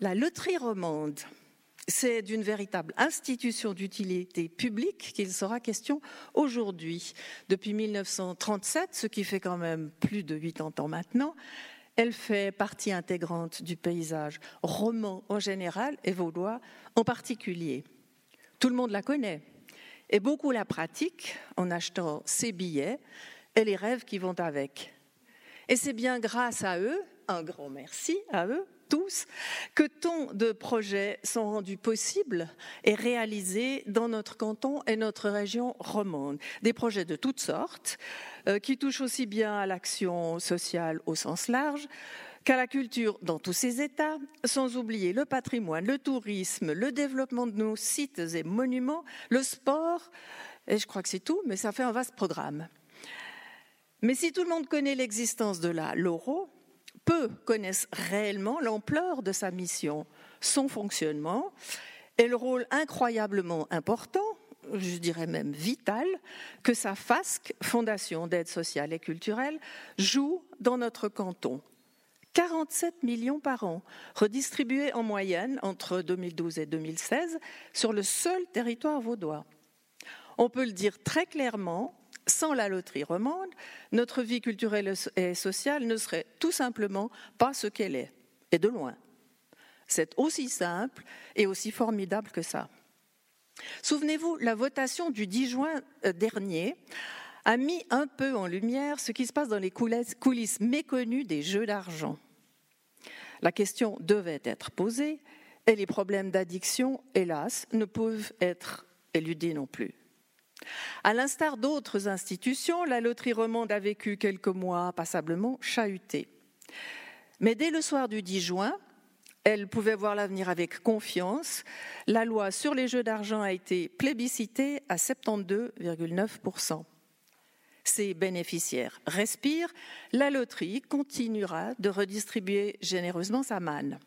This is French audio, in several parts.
La loterie romande, c'est d'une véritable institution d'utilité publique qu'il sera question aujourd'hui. Depuis 1937, ce qui fait quand même plus de 80 ans maintenant, elle fait partie intégrante du paysage roman en général et vaudois en particulier. Tout le monde la connaît et beaucoup la pratiquent en achetant ses billets et les rêves qui vont avec. Et c'est bien grâce à eux, un grand merci à eux tous, que tant de projets sont rendus possibles et réalisés dans notre canton et notre région romande. Des projets de toutes sortes, euh, qui touchent aussi bien à l'action sociale au sens large qu'à la culture dans tous ses états, sans oublier le patrimoine, le tourisme, le développement de nos sites et monuments, le sport, et je crois que c'est tout, mais ça fait un vaste programme. Mais si tout le monde connaît l'existence de la LORO, peu connaissent réellement l'ampleur de sa mission, son fonctionnement et le rôle incroyablement important, je dirais même vital, que sa FASC, Fondation d'aide sociale et culturelle, joue dans notre canton. 47 millions par an, redistribués en moyenne entre 2012 et 2016 sur le seul territoire vaudois. On peut le dire très clairement, sans la loterie romande, notre vie culturelle et sociale ne serait tout simplement pas ce qu'elle est, et de loin. C'est aussi simple et aussi formidable que ça. Souvenez-vous, la votation du 10 juin euh, dernier a mis un peu en lumière ce qui se passe dans les coulisses méconnues des jeux d'argent. La question devait être posée et les problèmes d'addiction, hélas, ne peuvent être éludés non plus. À l'instar d'autres institutions, la loterie romande a vécu quelques mois passablement chahutés. Mais dès le soir du 10 juin, elle pouvait voir l'avenir avec confiance. La loi sur les jeux d'argent a été plébiscitée à 72,9%. Ses bénéficiaires respirent, la loterie continuera de redistribuer généreusement sa manne.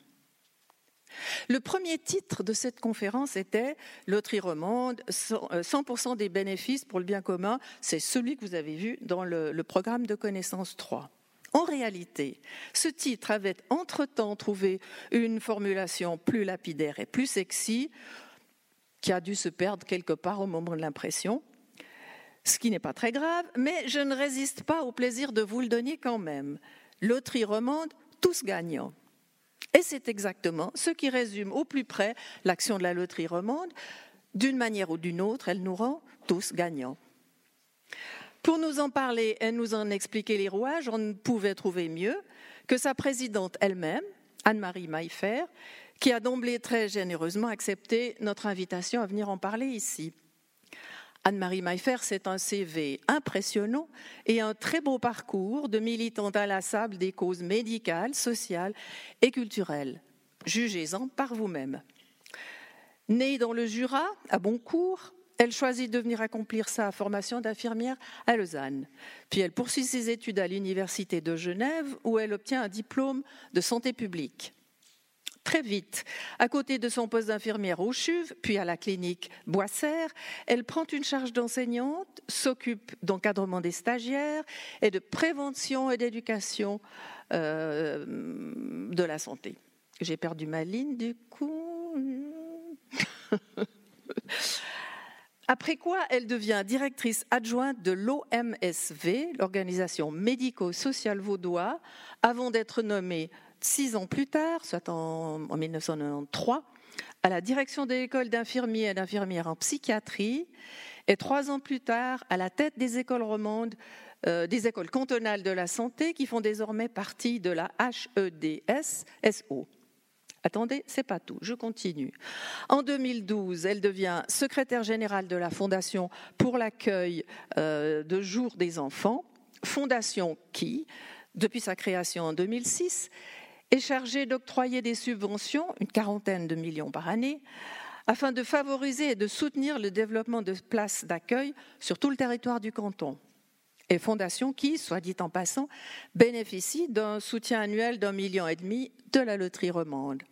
Le premier titre de cette conférence était Loterie romande, 100% des bénéfices pour le bien commun. C'est celui que vous avez vu dans le, le programme de connaissance 3. En réalité, ce titre avait entre-temps trouvé une formulation plus lapidaire et plus sexy, qui a dû se perdre quelque part au moment de l'impression, ce qui n'est pas très grave, mais je ne résiste pas au plaisir de vous le donner quand même. Loterie romande, tous gagnants. Et c'est exactement ce qui résume au plus près l'action de la loterie romande. D'une manière ou d'une autre, elle nous rend tous gagnants. Pour nous en parler et nous en expliquer les rouages, on ne pouvait trouver mieux que sa présidente elle-même, Anne-Marie Maillefer, qui a d'emblée très généreusement accepté notre invitation à venir en parler ici. Anne-Marie Maillefer, c'est un CV impressionnant et un très beau parcours de militante inlassable des causes médicales, sociales et culturelles. Jugez-en par vous-même. Née dans le Jura, à Boncourt, elle choisit de venir accomplir sa formation d'infirmière à Lausanne. Puis elle poursuit ses études à l'Université de Genève où elle obtient un diplôme de santé publique très vite. À côté de son poste d'infirmière au CHUV, puis à la clinique Boissère, elle prend une charge d'enseignante, s'occupe d'encadrement des stagiaires et de prévention et d'éducation euh, de la santé. J'ai perdu ma ligne du coup. Après quoi, elle devient directrice adjointe de l'OMSV, l'organisation médico-sociale vaudois, avant d'être nommée six ans plus tard, soit en, 1993, à la direction de l'école d'infirmiers et d'infirmières en psychiatrie, et trois ans plus tard, à la tête des écoles romandes, euh, des écoles cantonales de la santé, qui font désormais partie de la HEDS-SO. Attendez, c'est pas tout, je continue. En 2012, elle devient secrétaire générale de la Fondation pour l'accueil euh, de jour des enfants, fondation qui, depuis sa création en 2006, est chargé d'octroyer des subventions, une quarantaine de millions par année, afin de favoriser et de soutenir le développement de places d'accueil sur tout le territoire du canton. Et fondation qui, soit dit en passant, bénéficie d'un soutien annuel d'un million et demi de la loterie romande.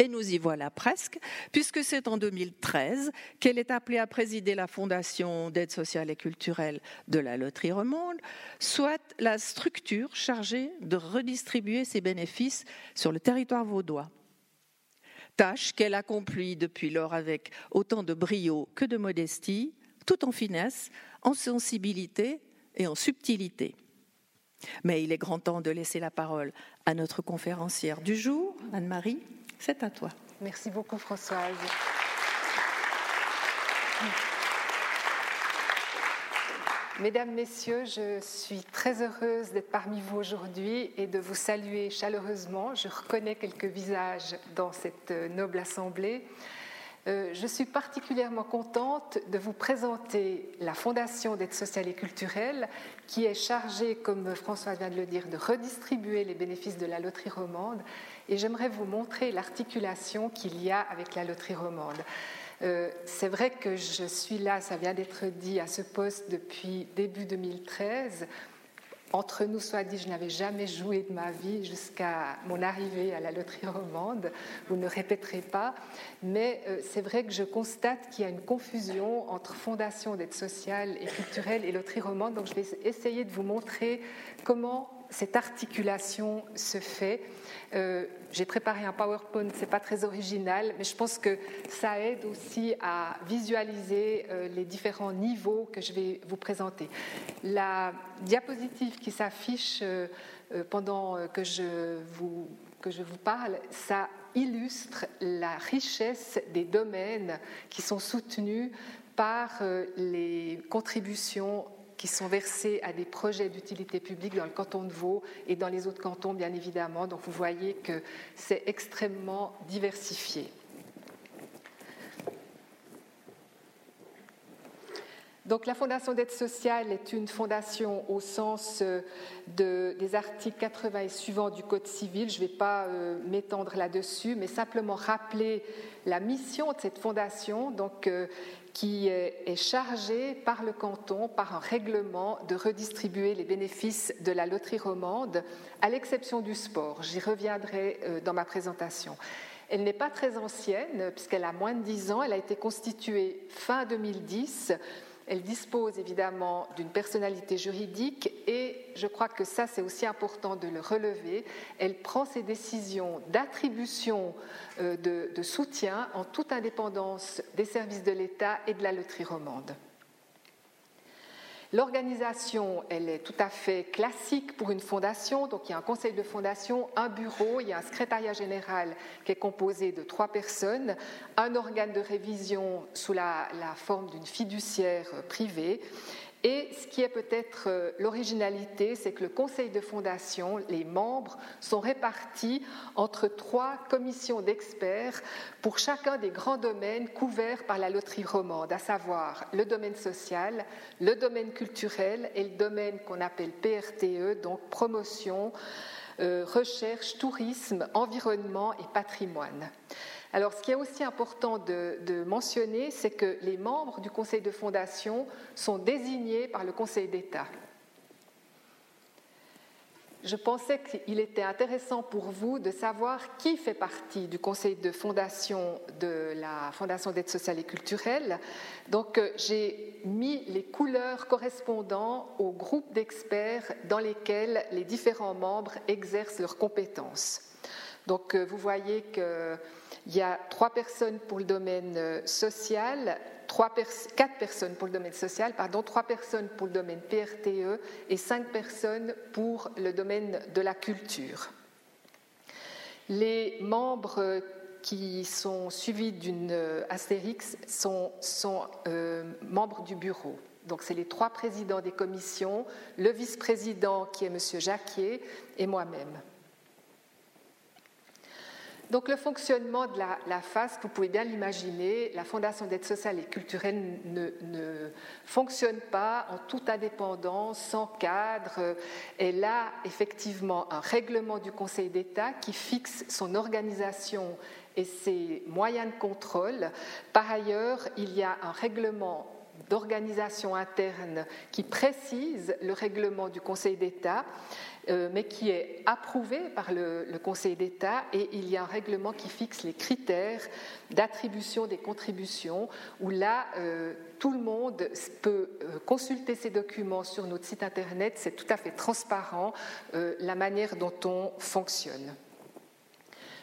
Et nous y voilà presque, puisque c'est en 2013 qu'elle est appelée à présider la Fondation d'aide sociale et culturelle de la Loterie Romande, soit la structure chargée de redistribuer ses bénéfices sur le territoire vaudois. Tâche qu'elle accomplit depuis lors avec autant de brio que de modestie, tout en finesse, en sensibilité et en subtilité. Mais il est grand temps de laisser la parole à notre conférencière du jour, Anne-Marie. C'est à toi. Merci beaucoup, Françoise. Mesdames, Messieurs, je suis très heureuse d'être parmi vous aujourd'hui et de vous saluer chaleureusement. Je reconnais quelques visages dans cette noble assemblée. Euh, je suis particulièrement contente de vous présenter la Fondation d'aide sociale et culturelle qui est chargée, comme François vient de le dire, de redistribuer les bénéfices de la loterie romande. Et j'aimerais vous montrer l'articulation qu'il y a avec la loterie romande. Euh, c'est vrai que je suis là, ça vient d'être dit, à ce poste depuis début 2013. Entre nous soit dit, je n'avais jamais joué de ma vie jusqu'à mon arrivée à la loterie romande. Vous ne répéterez pas. Mais euh, c'est vrai que je constate qu'il y a une confusion entre fondation d'aide sociale et culturelle et loterie romande. Donc je vais essayer de vous montrer comment cette articulation se fait. Euh, j'ai préparé un PowerPoint, c'est pas très original, mais je pense que ça aide aussi à visualiser euh, les différents niveaux que je vais vous présenter. La diapositive qui s'affiche euh, pendant que je vous que je vous parle, ça illustre la richesse des domaines qui sont soutenus par les contributions qui sont versés à des projets d'utilité publique dans le canton de Vaud et dans les autres cantons, bien évidemment. Donc vous voyez que c'est extrêmement diversifié. Donc la Fondation d'aide sociale est une fondation au sens euh, de, des articles 80 et suivants du Code civil. Je ne vais pas euh, m'étendre là-dessus, mais simplement rappeler la mission de cette fondation. Donc euh, qui est chargé par le canton, par un règlement, de redistribuer les bénéfices de la loterie romande, à l'exception du sport. J'y reviendrai dans ma présentation. Elle n'est pas très ancienne, puisqu'elle a moins de 10 ans. Elle a été constituée fin 2010 elle dispose évidemment d'une personnalité juridique et je crois que ça c'est aussi important de le relever. Elle prend ses décisions d'attribution euh, de, de soutien en toute indépendance des services de l'État et de la loterie romande. L'organisation, elle est tout à fait classique pour une fondation. Donc, il y a un conseil de fondation, un bureau, il y a un secrétariat général qui est composé de trois personnes, un organe de révision sous la, la forme d'une fiduciaire privée et ce qui est peut-être euh, l'originalité, c'est que le conseil de fondation, les membres, sont répartis entre trois commissions d'experts pour chacun des grands domaines couverts par la loterie romande, à savoir le domaine social, le domaine culturel et le domaine qu'on appelle PRTE, donc promotion, euh, recherche, tourisme, environnement et patrimoine. Alors, ce qui est aussi important de, mentionner, c'est que les membres du conseil de fondation sont désignés par le Conseil d'État. Je pensais qu'il était intéressant pour vous de savoir qui fait partie du conseil de fondation de la Fondation d'aide sociale et culturelle. Donc, euh, j'ai mis les couleurs correspondant aux groupes d'experts dans lesquels les différents membres exercent leurs compétences. Donc, euh, vous voyez que il y a trois personnes pour le domaine euh, social, quatre personnes pour le domaine social, pardon, trois personnes pour le domaine PRTE et cinq personnes pour le domaine de la culture. Les membres euh, qui sont suivis d'une euh, astérix sont, membres du bureau. Donc, c'est les trois présidents des commissions, le vice-président qui est M. Jacquier et moi-même. Donc le fonctionnement de la, FAS, vous pouvez bien l'imaginer, la Fondation d'aide sociale et culturelle ne, fonctionne pas en toute indépendance, sans cadre. Elle a effectivement un règlement du Conseil d'État qui fixe son organisation et ses moyens de contrôle. Par ailleurs, il y a un règlement d'organisation interne qui précise le règlement du Conseil d'État. Euh, mais qui est approuvé par le, Conseil d'État et il y a un règlement qui fixe les critères d'attribution des contributions où là, euh, tout le monde peut euh, consulter ces documents sur notre site Internet, c'est tout à fait transparent la manière dont on fonctionne.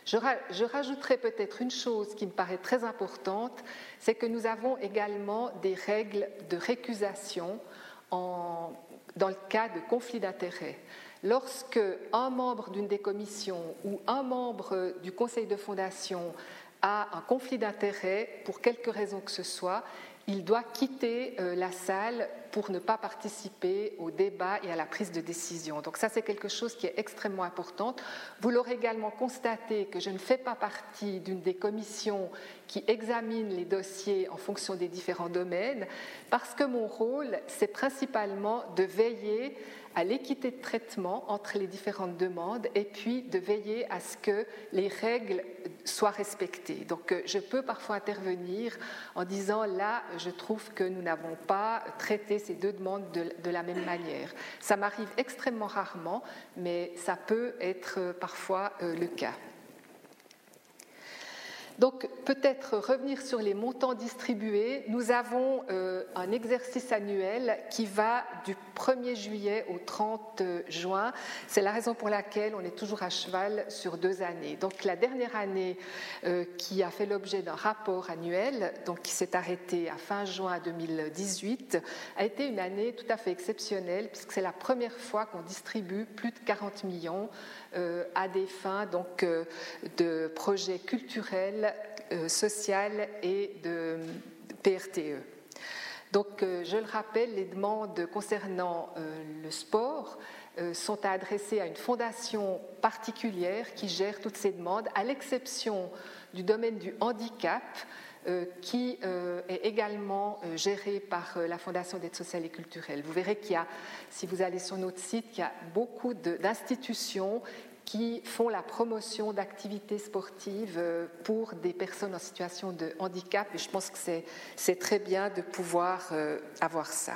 Je, rajouterai peut-être une chose qui me paraît très importante, c'est que nous avons également des règles de récusation dans le cas de conflit d'intérêts. Lorsque un membre d'une des commissions ou un membre du conseil de fondation a un conflit d'intérêts pour quelque raison que ce soit, il doit quitter euh, la salle pour ne pas participer au débat et à la prise de décision. Donc ça, c'est quelque chose qui est extrêmement important. Vous l'aurez également constaté que je ne fais pas partie d'une des commissions qui examine les dossiers en fonction des différents domaines, parce que mon rôle, c'est principalement de veiller à l'équité de traitement entre les différentes demandes et puis de veiller à ce que les règles soient respectées. Donc euh, je peux parfois intervenir en disant là, je trouve que nous n'avons pas traité ces deux demandes de, la même manière. Ça m'arrive extrêmement rarement, mais ça peut être euh, parfois euh, le cas. Donc peut-être revenir sur les montants distribués. Nous avons euh, un exercice annuel qui va du 1er juillet au 30 juin. C'est la raison pour laquelle on est toujours à cheval sur deux années. Donc la dernière année euh, qui a fait l'objet d'un rapport annuel, donc qui s'est arrêté à fin juin 2018, a été une année tout à fait exceptionnelle puisque c'est la première fois qu'on distribue plus de 40 millions euh, à des fins donc, de projets culturels, euh, sociaux et de PRTE. Donc, je le rappelle, les demandes concernant le sport sont adressées à une fondation particulière qui gère toutes ces demandes, à l'exception du domaine du handicap, qui est également géré par la Fondation d'aide sociale et culturelle. Vous verrez qu'il y a, si vous allez sur notre site, il y a beaucoup d'institutions qui font la promotion d'activités sportives euh, pour des personnes en situation de handicap et je pense que c'est très bien de pouvoir euh, avoir ça.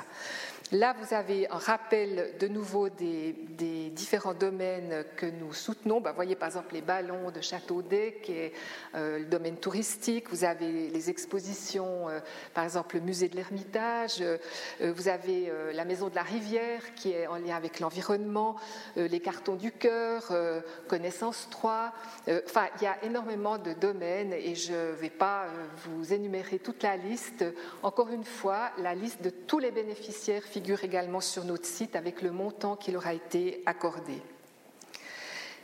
Là, vous avez un rappel de nouveau des, différents domaines que nous soutenons. vous ben, voyez par exemple les ballons de Châteaudet, qui est euh, le domaine touristique. Vous avez les expositions, euh, par exemple le musée de l'Ermitage. Euh, vous avez la maison de la rivière, qui est en lien avec l'environnement. les cartons du cœur, Connaissance 3. enfin, il y a énormément de domaines et je ne vais pas vous énumérer toute la liste. Encore une fois, la liste de tous les bénéficiaires figure également sur notre site avec le montant qui leur a été accordé.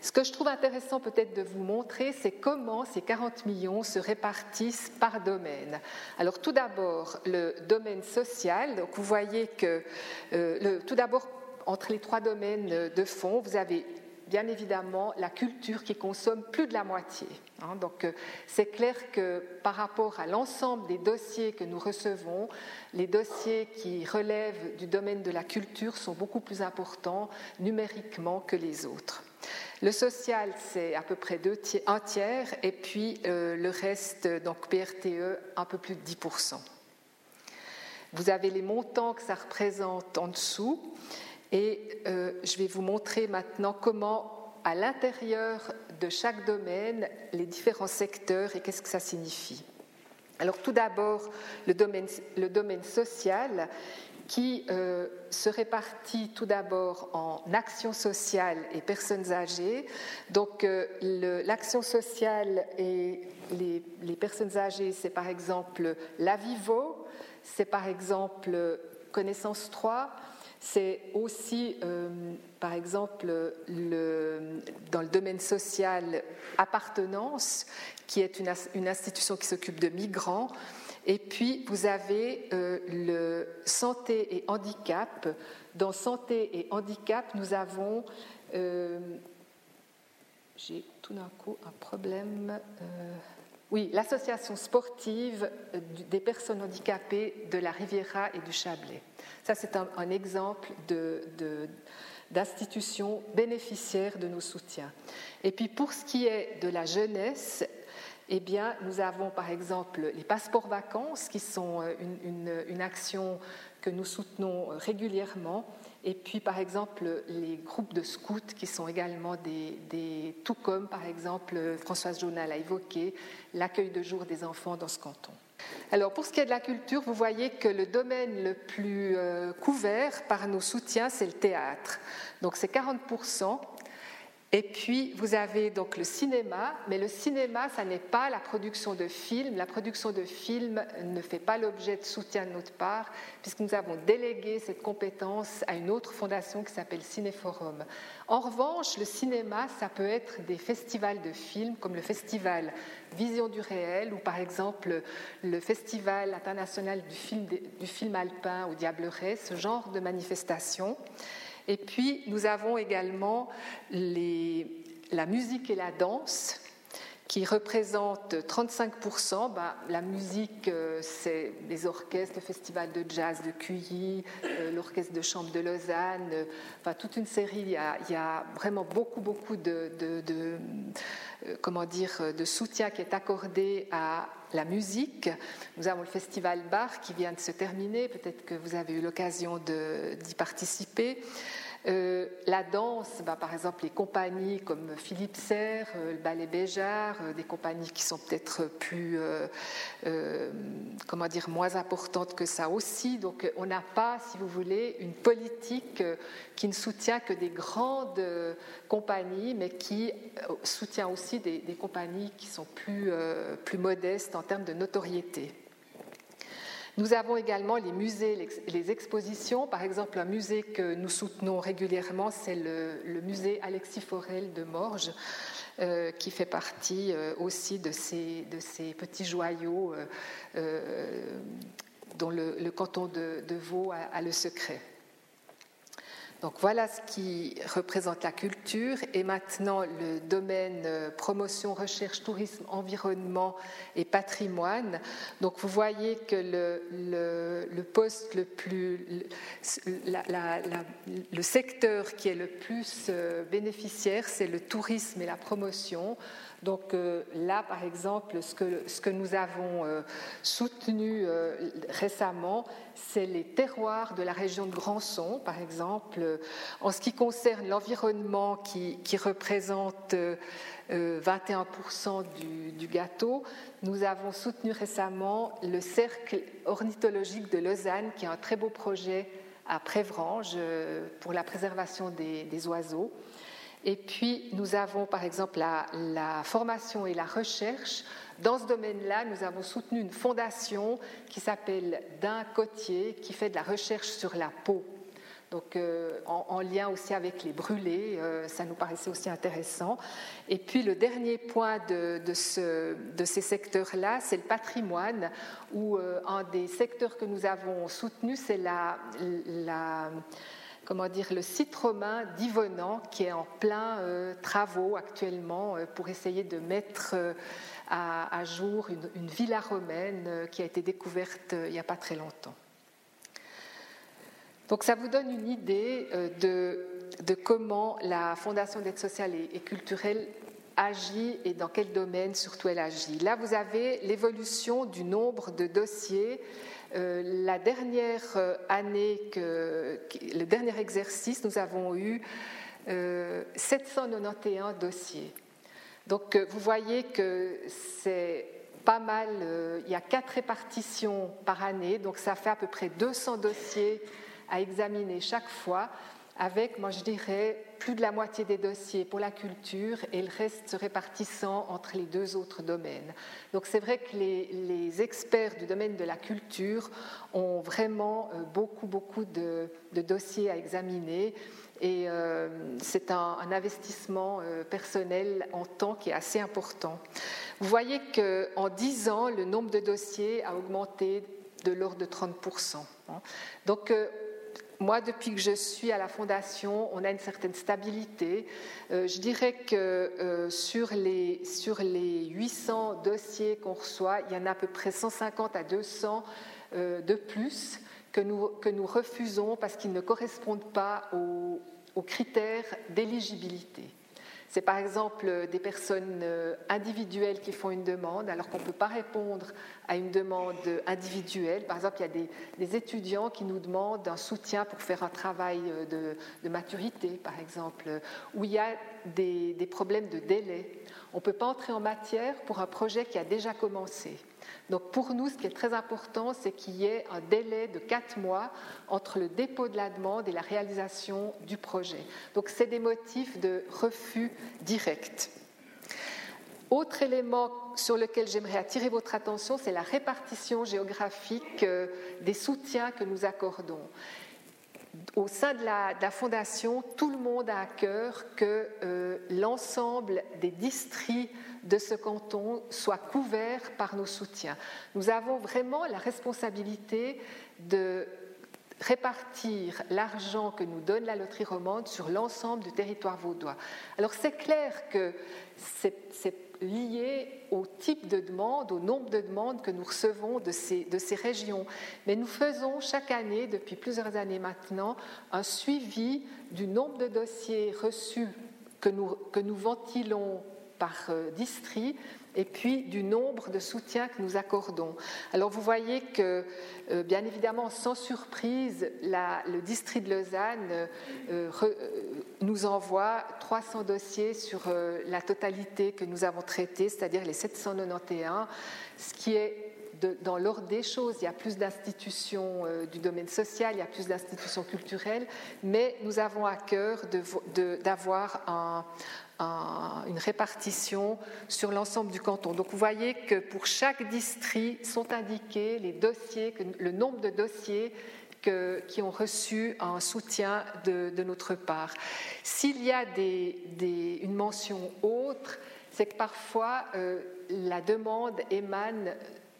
Ce que je trouve intéressant peut-être de vous montrer, c'est comment ces 40 millions se répartissent par domaine. Alors tout d'abord, le domaine social, donc vous voyez que euh, tout d'abord, entre les trois domaines de fonds, vous avez bien évidemment la culture qui consomme plus de la moitié. Hein. donc euh, c'est clair que par rapport à l'ensemble des dossiers que nous recevons, les dossiers qui relèvent du domaine de la culture sont beaucoup plus importants numériquement que les autres. Le social, c'est à peu près un tiers, et puis euh, le reste, donc PRTE, un peu plus de 10%. Vous avez les montants que ça représente en dessous. Et euh, je vais vous montrer maintenant comment, à l'intérieur de chaque domaine, les différents secteurs et qu'est-ce que ça signifie. Alors tout d'abord, le domaine, social qui euh, se répartit tout d'abord en action sociale et personnes âgées. Donc euh, l'action sociale et les, les personnes âgées, c'est par exemple la Vivo, c'est par exemple Connaissance 3, c'est aussi, euh, par exemple, dans le domaine social, appartenance, qui est une, institution qui s'occupe de migrants. Et puis, vous avez euh, le santé et handicap. Dans santé et handicap, nous avons... Euh, j'ai tout d'un coup un problème. oui, l'association sportive des personnes handicapées de la Riviera et du Chablais. Ça, c'est un, exemple d'institutions bénéficiaires de nos soutiens. Et puis pour ce qui est de la jeunesse, eh bien, nous avons par exemple les passeports vacances, qui sont euh, une, action que nous soutenons euh, régulièrement. Et puis, par exemple, les groupes de scouts, qui sont également des, des tout comme, par exemple, Françoise Jonal a évoqué, l'accueil de jour des enfants dans ce canton. Alors pour ce qui est de la culture, vous voyez que le domaine le plus euh, couvert par nos soutiens, c'est le théâtre. Donc c'est 40%. Et puis, vous avez donc le cinéma, mais le cinéma, ça n'est pas la production de films. La production de films ne fait pas l'objet de soutien de notre part, puisque nous avons délégué cette compétence à une autre fondation qui s'appelle Cinéforum. En revanche, le cinéma, ça peut être des festivals de films, comme le festival Vision du réel, ou par exemple le festival international du film, alpin au Diableret, ce genre de manifestations. Et puis, nous avons également la musique et la danse qui représentent 35%. Ben, la musique, euh, c'est les orchestres, le festival de jazz de Cuilly, euh, l'orchestre de chambre de Lausanne, euh, enfin toute une série. Il y a, vraiment beaucoup, beaucoup dire, de soutien qui est accordé à la musique. Nous avons le festival Bar qui vient de se terminer. Peut-être que vous avez eu l'occasion d'y participer. Euh, la danse, bah, par exemple, les compagnies comme Philippe Serre, euh, le Ballet Béjart, euh, des compagnies qui sont peut-être plus, comment dire, moins importantes que ça aussi. Donc, on n'a pas, si vous voulez, une politique qui ne soutient que des grandes compagnies, mais qui soutient aussi des, compagnies qui sont plus modestes en termes de notoriété. Nous avons également les musées, les expositions. Par exemple, un musée que nous soutenons régulièrement, c'est le, musée Alexis Forel de Morges, euh, qui fait partie euh, aussi de ces, petits joyaux euh, dont le, canton de, Vaud a le secret. Donc voilà ce qui représente la culture. Et maintenant, le domaine euh, promotion, recherche, tourisme, environnement et patrimoine. Donc vous voyez que le, poste le plus, le secteur qui est le plus euh, bénéficiaire, c'est le tourisme et la promotion. Donc euh, là, par exemple, ce que, ce nous avons euh, soutenu euh, récemment, c'est les terroirs de la région de Grandson, par exemple. En ce qui concerne l'environnement qui, qui, représente 21% du, gâteau, nous avons soutenu récemment le Cercle ornithologique de Lausanne, qui est un très beau projet à Prévrange pour la préservation des oiseaux. Et puis, nous avons par exemple la, formation et la recherche. Dans ce domaine-là, nous avons soutenu une fondation qui s'appelle D'un Cotier, qui fait de la recherche sur la peau. Donc, euh, en, lien aussi avec les brûlés, euh, ça nous paraissait aussi intéressant. Et puis, le dernier point de, ce, de ces secteurs-là, c'est le patrimoine, où euh, un des secteurs que nous avons soutenu, c'est la comment dire, le site romain d'Yvenan qui est en plein euh, travaux actuellement euh, pour essayer de mettre euh, à, jour une, villa romaine qui a été découverte il n'y a pas très longtemps. Donc ça vous donne une idée de, comment la Fondation d'aide sociale et culturelle agit et dans quel domaine surtout elle agit. Là, vous avez l'évolution du nombre de dossiers euh, la dernière euh, année, que, le dernier exercice, nous avons eu 791 euh, dossiers. Donc vous voyez que c'est pas mal, il y a quatre répartitions par année, donc ça fait à peu près 200 dossiers à examiner chaque fois avec, moi je dirais, plus de la moitié des dossiers pour la culture et le reste se répartissant entre les deux autres domaines. Donc c'est vrai que les, experts du domaine de la culture ont vraiment euh, beaucoup, beaucoup de, dossiers à examiner et euh, c'est un, investissement euh, personnel en temps qui est assez important. Vous voyez qu'en 10 ans, le nombre de dossiers a augmenté de l'ordre de 30%. Donc moi, depuis que je suis à la Fondation, on a une certaine stabilité. Euh, je dirais que euh, sur, les, sur les 800 dossiers qu'on reçoit, il y en a à peu près 150 à 200 euh, de plus que nous, que nous refusons parce qu'ils ne correspondent pas aux critères d'éligibilité. C'est par exemple des personnes euh, individuelles qui font une demande alors qu'on ne peut pas répondre à une demande individuelle. Par exemple, il y a des, étudiants qui nous demandent un soutien pour faire un travail euh, de, maturité, par exemple, où il y a des, des problèmes de délai. On ne peut pas entrer en matière pour un projet qui a déjà commencé. Donc pour nous, ce qui est très important, c'est qu'il y ait un délai de quatre mois entre le dépôt de la demande et la réalisation du projet. Donc c'est des motifs de refus direct. Autre élément sur lequel j'aimerais attirer votre attention, c'est la répartition géographique euh, des soutiens que nous accordons. Au sein de la, Fondation, tout le monde a à cœur que euh, l'ensemble des districts de ce canton soient couverts par nos soutiens. Nous avons vraiment la responsabilité de répartir l'argent que nous donne la loterie romande sur l'ensemble du territoire vaudois. Alors c'est clair que c'est lié au type de demande, au nombre de demandes que nous recevons de ces, de ces régions. Mais nous faisons chaque année, depuis plusieurs années maintenant, un suivi du nombre de dossiers reçus que nous, que nous ventilons par euh, district et puis du nombre de soutiens que nous accordons. Alors vous voyez que, euh, bien évidemment, sans surprise, le district de Lausanne euh, nous envoie 300 dossiers sur la totalité que nous avons traité, c'est-à-dire les 791, ce qui est dans l'ordre des choses, il y a plus d'institutions du domaine social, il y a plus d'institutions culturelles, mais nous avons à cœur d'avoir un, une répartition sur l'ensemble du canton. Donc vous voyez que pour chaque district sont indiqués les dossiers, le nombre de dossiers qui ont reçu un soutien de, notre part. S'il y a une mention autre, c'est que parfois euh, la demande émane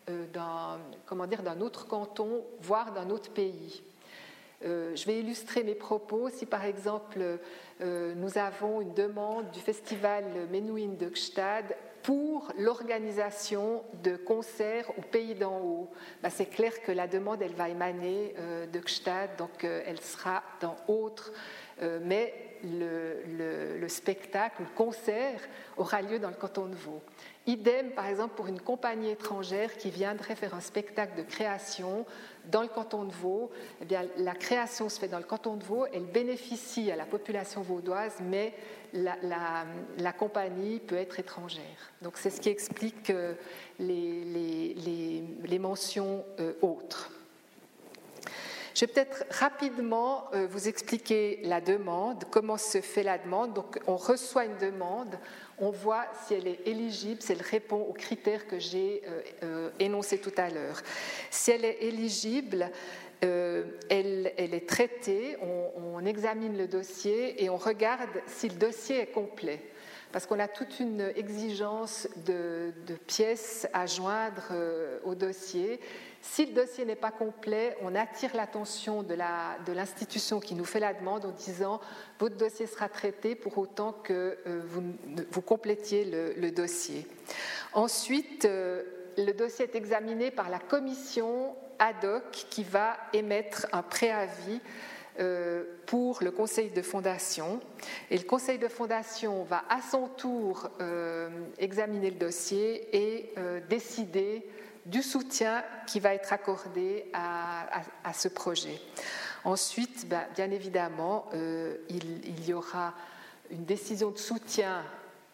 euh, d'un autre canton, voire d'un autre pays. Euh, je vais illustrer mes propos. Si par exemple euh, nous avons une demande du festival Menuhin de Gstad pour l'organisation de concerts au pays d'en haut, bah, c'est clair que la demande elle va émaner de Gstad, donc elle sera dans autre. mais le, le, spectacle, le concert aura lieu dans le canton de Vaud. Idem, par exemple, pour une compagnie étrangère qui viendrait faire un spectacle de création dans le canton de Vaud. Eh bien, la création se fait dans le canton de Vaud, elle bénéficie à la population vaudoise, mais la, compagnie peut être étrangère. Donc, c'est ce qui explique euh, les, mentions euh, autres. Je vais peut-être rapidement euh, vous expliquer la demande, comment se fait la demande. Donc, on reçoit une demande, on voit si elle est éligible, si elle répond aux critères que j'ai euh, euh, énoncés tout à l'heure. Si elle est éligible, euh, elle, est traitée, on, examine le dossier et on regarde si le dossier est complet parce qu'on a toute une exigence de, pièces à joindre au dossier. Si le dossier n'est pas complet, on attire l'attention de l'institution qui nous fait la demande en disant votre dossier sera traité pour autant que euh, vous, complétiez le, dossier. Ensuite, euh, le dossier est examiné par la commission ad hoc qui va émettre un préavis euh, pour le conseil de fondation. Et le conseil de fondation va à son tour examiner le dossier et décider du soutien qui va être accordé à, ce projet. Ensuite, ben, bien évidemment, euh, il, y aura une décision de soutien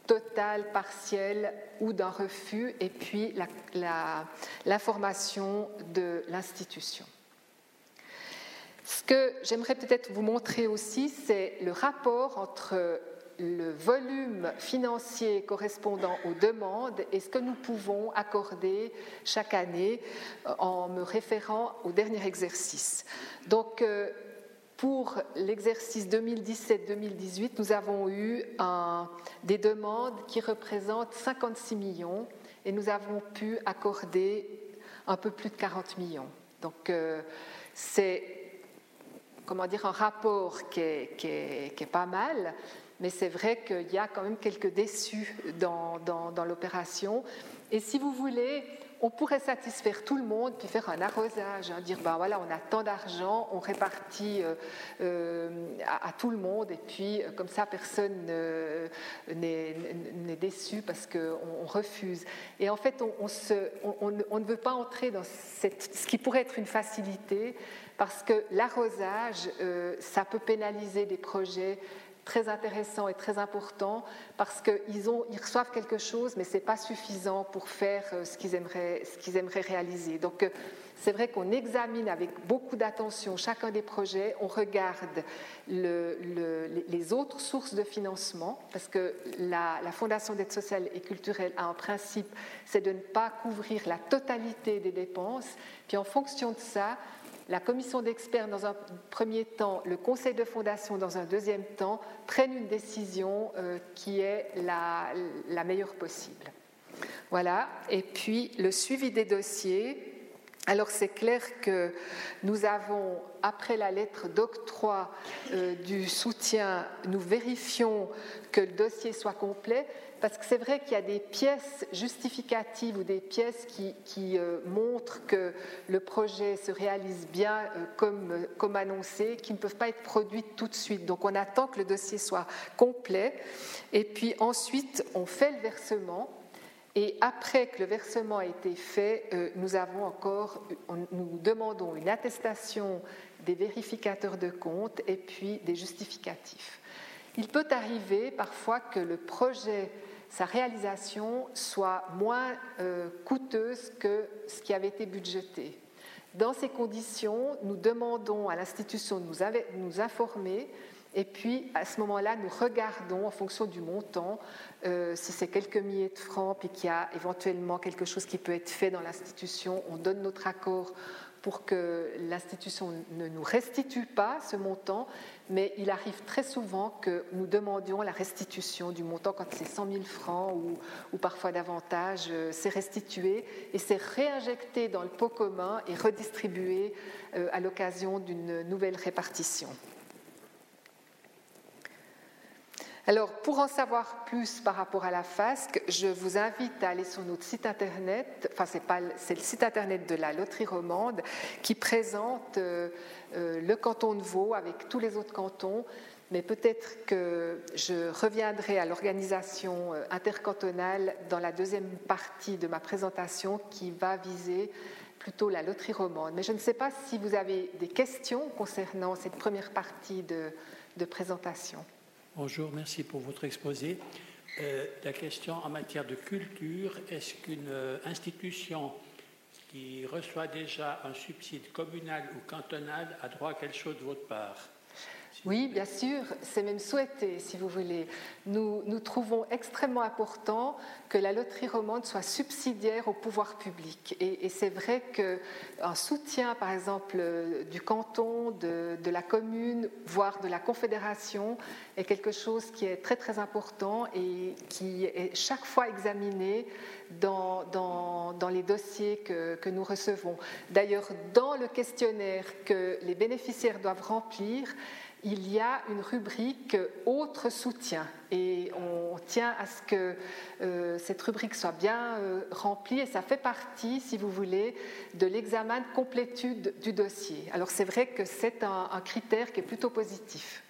total, partiel ou d'un refus, et puis l'information de l'institution. Ce que j'aimerais peut-être vous montrer aussi, c'est le rapport entre le volume financier correspondant aux demandes et ce que nous pouvons accorder chaque année euh, en me référant au dernier exercice. Donc, euh, pour l'exercice 2017-2018, nous avons eu des demandes qui représentent 56 millions et nous avons pu accorder un peu plus de 40 millions. Donc, euh, c'est comment dire, un rapport qui est, pas mal, mais c'est vrai qu'il y a quand même quelques déçus dans, l'opération. Et si vous voulez, on pourrait satisfaire tout le monde puis faire un arrosage, hein, dire ben voilà, on a tant d'argent, on répartit euh, euh, à, tout le monde et puis euh, comme ça personne n'est déçu parce qu'on refuse. Et en fait, on, ne veut pas entrer dans ce qui pourrait être une facilité parce que l'arrosage, ça peut pénaliser des projets très intéressant et très important parce qu'ils ils reçoivent quelque chose, mais ce n'est pas suffisant pour faire euh, ce qu'ils aimeraient, qu'ils aimeraient, réaliser. Donc, euh, c'est vrai qu'on examine avec beaucoup d'attention chacun des projets, on regarde les autres sources de financement, parce que la Fondation d'aide sociale et culturelle a un principe, c'est de ne pas couvrir la totalité des dépenses, puis en fonction de ça, la commission d'experts dans un premier temps, le conseil de fondation dans un deuxième temps, prennent une décision euh, qui est la, la, meilleure possible. Voilà. Et puis le suivi des dossiers. Alors c'est clair que nous avons, après la lettre d'octroi euh, du soutien, nous vérifions que le dossier soit complet, parce que c'est vrai qu'il y a des pièces justificatives ou des pièces qui, euh, montrent que le projet se réalise bien euh, comme, comme annoncé, qui ne peuvent pas être produites tout de suite. Donc on attend que le dossier soit complet. Et puis ensuite, on fait le versement. Et après que le versement a été fait, nous avons encore, nous demandons une attestation des vérificateurs de compte et puis des justificatifs. Il peut arriver parfois que le projet sa réalisation soit moins euh, coûteuse que ce qui avait été budgété. Dans ces conditions, nous demandons à l'institution de nous, informer et puis à ce moment-là, nous regardons en fonction du montant, euh, si c'est quelques milliers de francs, puis qu'il y a éventuellement quelque chose qui peut être fait dans l'institution, on donne notre accord pour que l'institution ne nous restitue pas ce montant, mais il arrive très souvent que nous demandions la restitution du montant quand c'est 100 000 francs ou, parfois davantage, euh, c'est restitué et c'est réinjecté dans le pot commun et redistribué euh, à l'occasion d'une nouvelle répartition. Alors, pour en savoir plus par rapport à la FASC, je vous invite à aller sur notre site internet, enfin, c'est le site internet de la Loterie Romande qui présente euh, euh, le canton de Vaud avec tous les autres cantons. Mais peut-être que je reviendrai à l'organisation euh, intercantonale dans la deuxième partie de ma présentation qui va viser plutôt la loterie romande. Mais je ne sais pas si vous avez des questions concernant cette première partie de présentation. Bonjour, merci pour votre exposé. Euh, la question en matière de culture, est-ce qu'une euh, institution qui reçoit déjà un subside communal ou cantonal a droit à quelque chose de votre part? Oui, bien sûr, c'est même souhaité, si vous voulez. Nous, trouvons extrêmement important que la loterie romande soit subsidiaire au pouvoir public. Et, c'est vrai qu'un soutien, par exemple, du canton, de, la commune, voire de la confédération, est quelque chose qui est très très important et qui est chaque fois examiné dans, les dossiers que nous recevons. D'ailleurs, dans le questionnaire que les bénéficiaires doivent remplir, il y a une rubrique autre soutien et on tient à ce que euh, cette rubrique soit bien euh, remplie et ça fait partie, si vous voulez, de l'examen de complétude du dossier. Alors c'est vrai que c'est un critère qui est plutôt positif.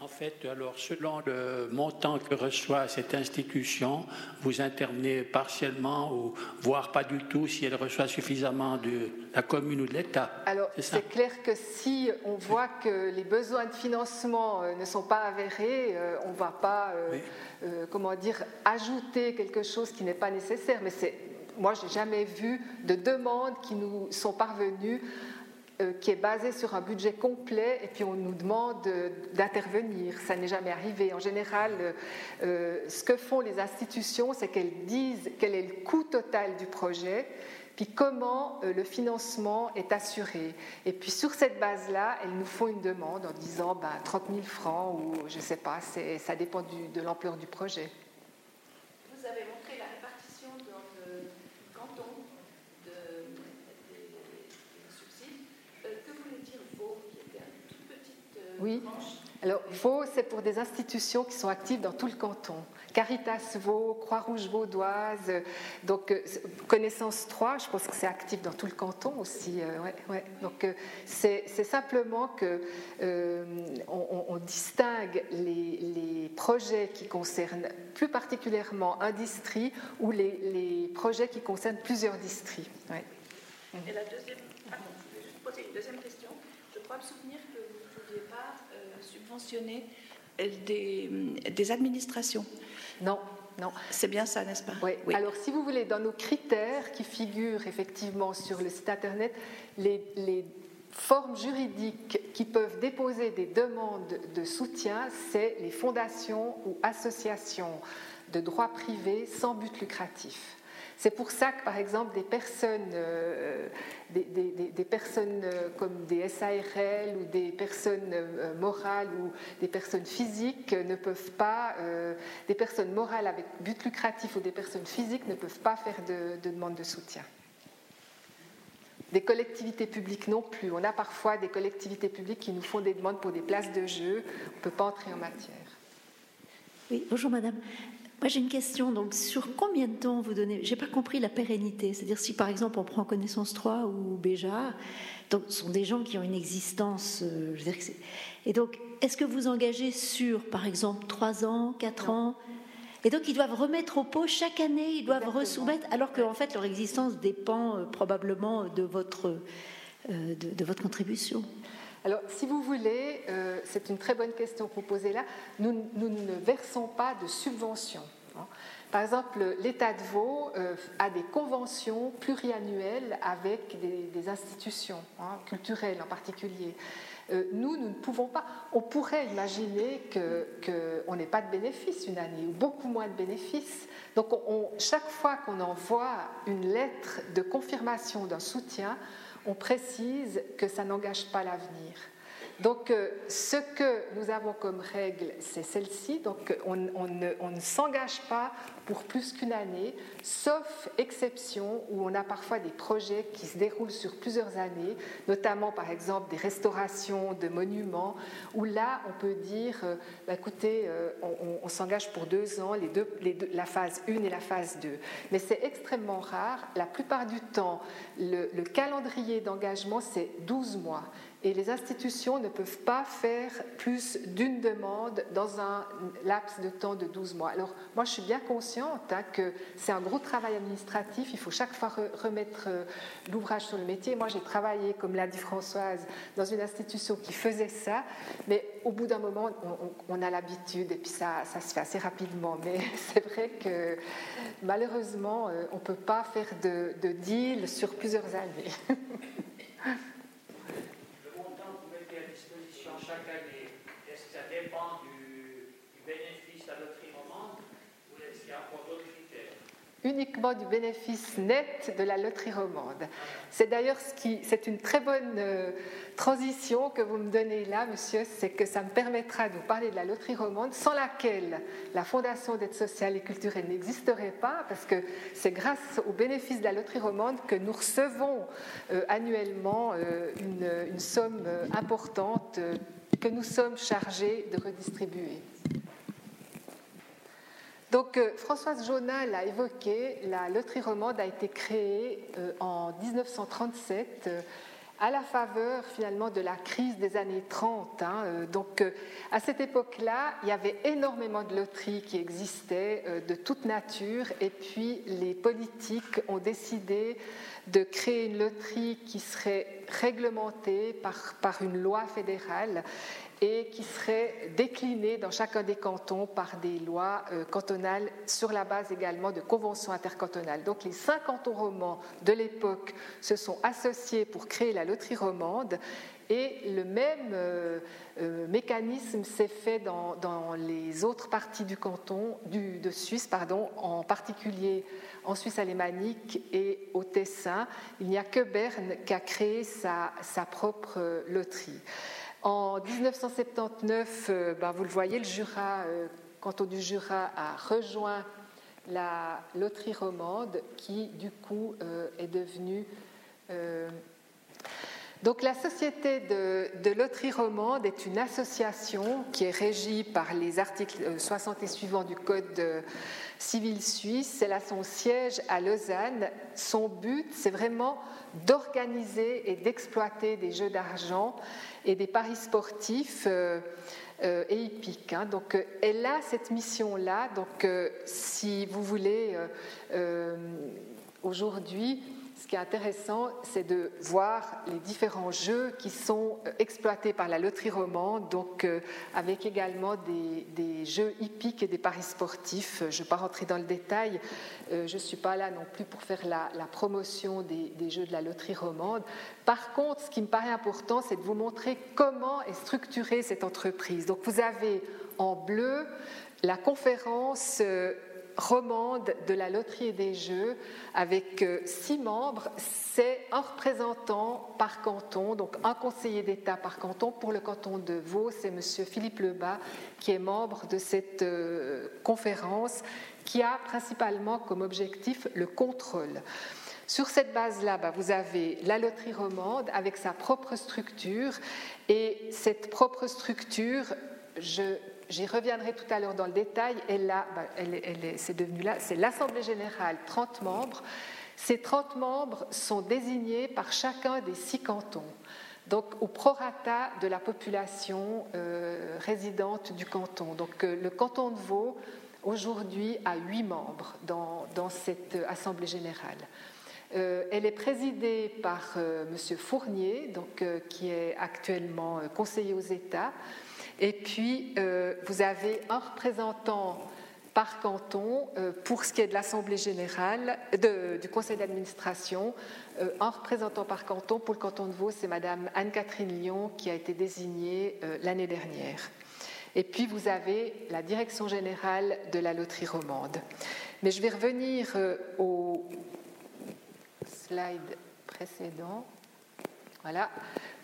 En fait, alors, selon le montant que reçoit cette institution, vous intervenez partiellement ou voire pas du tout si elle reçoit suffisamment de la commune ou de l'État. Alors, c'est clair que si on voit que les besoins de financement euh, ne sont pas avérés, euh, on ne va pas, euh, comment dire, ajouter quelque chose qui n'est pas nécessaire. Mais c'est, moi, j'ai jamais vu de demandes qui nous sont parvenues qui est basé sur un budget complet et puis on nous demande d'intervenir. Ça n'est jamais arrivé. En général, euh, ce que font les institutions, c'est qu'elles disent quel est le coût total du projet, puis comment euh, le financement est assuré. Et puis sur cette base-là, elles nous font une demande en disant ben, 30 000 francs ou je ne sais pas, ça dépend de l'ampleur du projet. Oui. Alors, Vaud, c'est pour des institutions qui sont actives dans tout le canton. Caritas Vaud, Croix-Rouge Vaudoise, donc euh, Connaissance 3, je pense que c'est actif dans tout le canton aussi. Euh, ouais, Donc, euh, c'est simplement que on, distingue les, projets qui concernent plus particulièrement un district ou les, projets qui concernent plusieurs districts. Et la deuxième, je vais juste poser une deuxième question. Je crois me souvenir que vous ne pouviez pas subventionner des, des administrations. Non, non. C'est bien ça, n'est-ce pas? Oui. Alors, si vous voulez, dans nos critères qui figurent effectivement sur le site Internet, les, les formes juridiques qui peuvent déposer des demandes de soutien, c'est les fondations ou associations de droit privé sans but lucratif. C'est pour ça que, par exemple, des personnes, euh, euh, comme des SARL ou des personnes euh, morales ou des personnes physiques ne peuvent pas, des personnes morales avec but lucratif ou des personnes physiques ne peuvent pas faire de, de demande de soutien. Des collectivités publiques non plus. On a parfois des collectivités publiques qui nous font des demandes pour des places de jeu. On ne peut pas entrer en matière. Oui, bonjour madame. Moi, j'ai une question. Donc, sur combien de temps vous donnez J'ai pas compris la pérennité. C'est-à-dire, si par exemple on prend connaissance 3 ou Béja, donc ce sont des gens qui ont une existence. Euh, je veux dire que et donc, est-ce que vous engagez sur, par exemple, 3 ans, 4 ans? Et donc, ils doivent remettre au pot chaque année, ils doivent resoumettre, alors qu'en fait, leur existence dépend euh, probablement de votre, euh, de votre contribution. Alors, si vous voulez, euh, c'est une très bonne question que vous posez là. Nous, ne versons pas de subventions. Hein. Par exemple, l'État de Vaud euh, a des conventions pluriannuelles avec des, institutions hein, culturelles en particulier. Euh, nous, nous ne pouvons pas. On pourrait imaginer qu'on n'ait pas de bénéfices une année, ou beaucoup moins de bénéfices. Donc, chaque fois qu'on envoie une lettre de confirmation d'un soutien, on précise que ça n'engage pas l'avenir. Donc, euh, ce que nous avons comme règle, c'est celle-ci. Donc, on, ne, s'engage pas pour plus qu'une année, sauf exception où on a parfois des projets qui se déroulent sur plusieurs années, notamment par exemple des restaurations de monuments, où là, on peut dire, euh, bah, écoutez, euh, on, s'engage pour deux ans, la phase 1 et la phase 2. Mais c'est extrêmement rare. La plupart du temps, le, le calendrier d'engagement, c'est 12 mois et les institutions ne peuvent pas faire plus d'une demande dans un laps de temps de 12 mois. Alors moi je suis bien consciente hein, que c'est un gros travail administratif, il faut chaque fois remettre euh, l'ouvrage sur le métier. Moi j'ai travaillé, comme l'a dit Françoise, dans une institution qui faisait ça, mais au bout d'un moment on, a l'habitude et puis ça, ça, se fait assez rapidement. Mais c'est vrai que malheureusement euh, on ne peut pas faire de, de deal sur plusieurs années. uniquement du bénéfice net de la loterie romande. C'est d'ailleurs ce qui, c'est une très bonne euh, transition que vous me donnez là, monsieur, c'est que ça me permettra de vous parler de la loterie romande, sans laquelle la Fondation d'aide sociale et culturelle n'existerait pas, parce que c'est grâce au bénéfice de la loterie romande que nous recevons euh, annuellement euh, une, une, somme importante que nous sommes chargés de redistribuer. Donc euh, Françoise Jonat l'a évoqué, la loterie romande a été créée euh, en 1937 euh, à la faveur finalement de la crise des années 30. Hein, donc à cette époque-là, il y avait énormément de loteries qui existaient de toute nature et puis les politiques ont décidé de créer une loterie qui serait réglementée par, par une loi fédérale et qui serait décliné dans chacun des cantons par des lois euh, cantonales sur la base également de conventions intercantonales. Donc les cinq cantons romans de l'époque se sont associés pour créer la loterie romande et le même euh, euh, mécanisme s'est fait dans, les autres parties du canton, de Suisse, pardon, en particulier en Suisse alémanique et au Tessin. Il n'y a que Berne qui a créé sa propre loterie. En 1979, euh, ben, vous le voyez, le Jura, euh, canton du Jura a rejoint la loterie romande qui, du coup, euh, est devenue. Donc, la Société de, loterie romande est une association qui est régie par les articles 60 et suivants du Code civil suisse. Elle a son siège à Lausanne. Son but, c'est vraiment d'organiser et d'exploiter des jeux d'argent et des paris sportifs euh, euh, et hippiques. Hein. Donc, euh, elle a cette mission-là. Donc, si vous voulez, aujourd'hui, ce qui est intéressant, c'est de voir les différents jeux qui sont euh, exploités par la loterie romande, donc euh, avec également des, jeux hippiques et des paris sportifs. Je ne vais pas rentrer dans le détail, euh, je ne suis pas là non plus pour faire la, promotion des, jeux de la loterie romande. Par contre, ce qui me paraît important, c'est de vous montrer comment est structurée cette entreprise. Donc vous avez en bleu la conférence romande de la loterie des jeux avec euh, six membres. C'est un représentant par canton, donc un conseiller d'État par canton. Pour le canton de Vaud, c'est M. Philippe Lebas qui est membre de cette euh, conférence qui a principalement comme objectif le contrôle. Sur cette base-là, bah, vous avez la loterie romande avec sa propre structure et cette propre structure, je J'y reviendrai tout à l'heure dans le détail. Elle, là, bah, c'est devenu là, c'est l'Assemblée générale, 30 membres. Ces 30 membres sont désignés par chacun des six cantons, donc au prorata de la population euh, résidente du canton. Donc euh, le canton de Vaud, aujourd'hui, a huit membres dans, cette Assemblée générale. Euh, elle est présidée par M. Fournier, donc, qui est actuellement conseiller aux États. Et puis, euh, vous avez un représentant par canton euh, pour ce qui est de l'Assemblée générale, du conseil d'administration, euh, un représentant par canton. Pour le canton de Vaud, c'est Madame Anne-Catherine Lyon qui a été désignée l'année dernière. Et puis, vous avez la direction générale de la loterie romande. Mais je vais revenir au slide précédent. Voilà.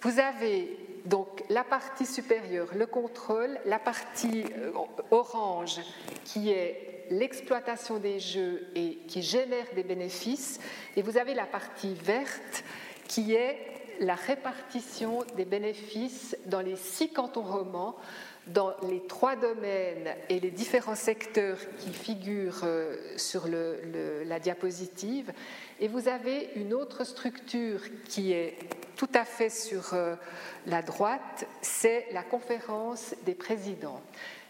Vous avez donc la partie supérieure, le contrôle, la partie euh, orange qui est l'exploitation des jeux et qui génère des bénéfices, et vous avez la partie verte qui est la répartition des bénéfices dans les six cantons romans dans les trois domaines et les différents secteurs qui figurent euh, sur la diapositive. Et vous avez une autre structure qui est tout à fait sur euh, la droite, c'est la conférence des présidents.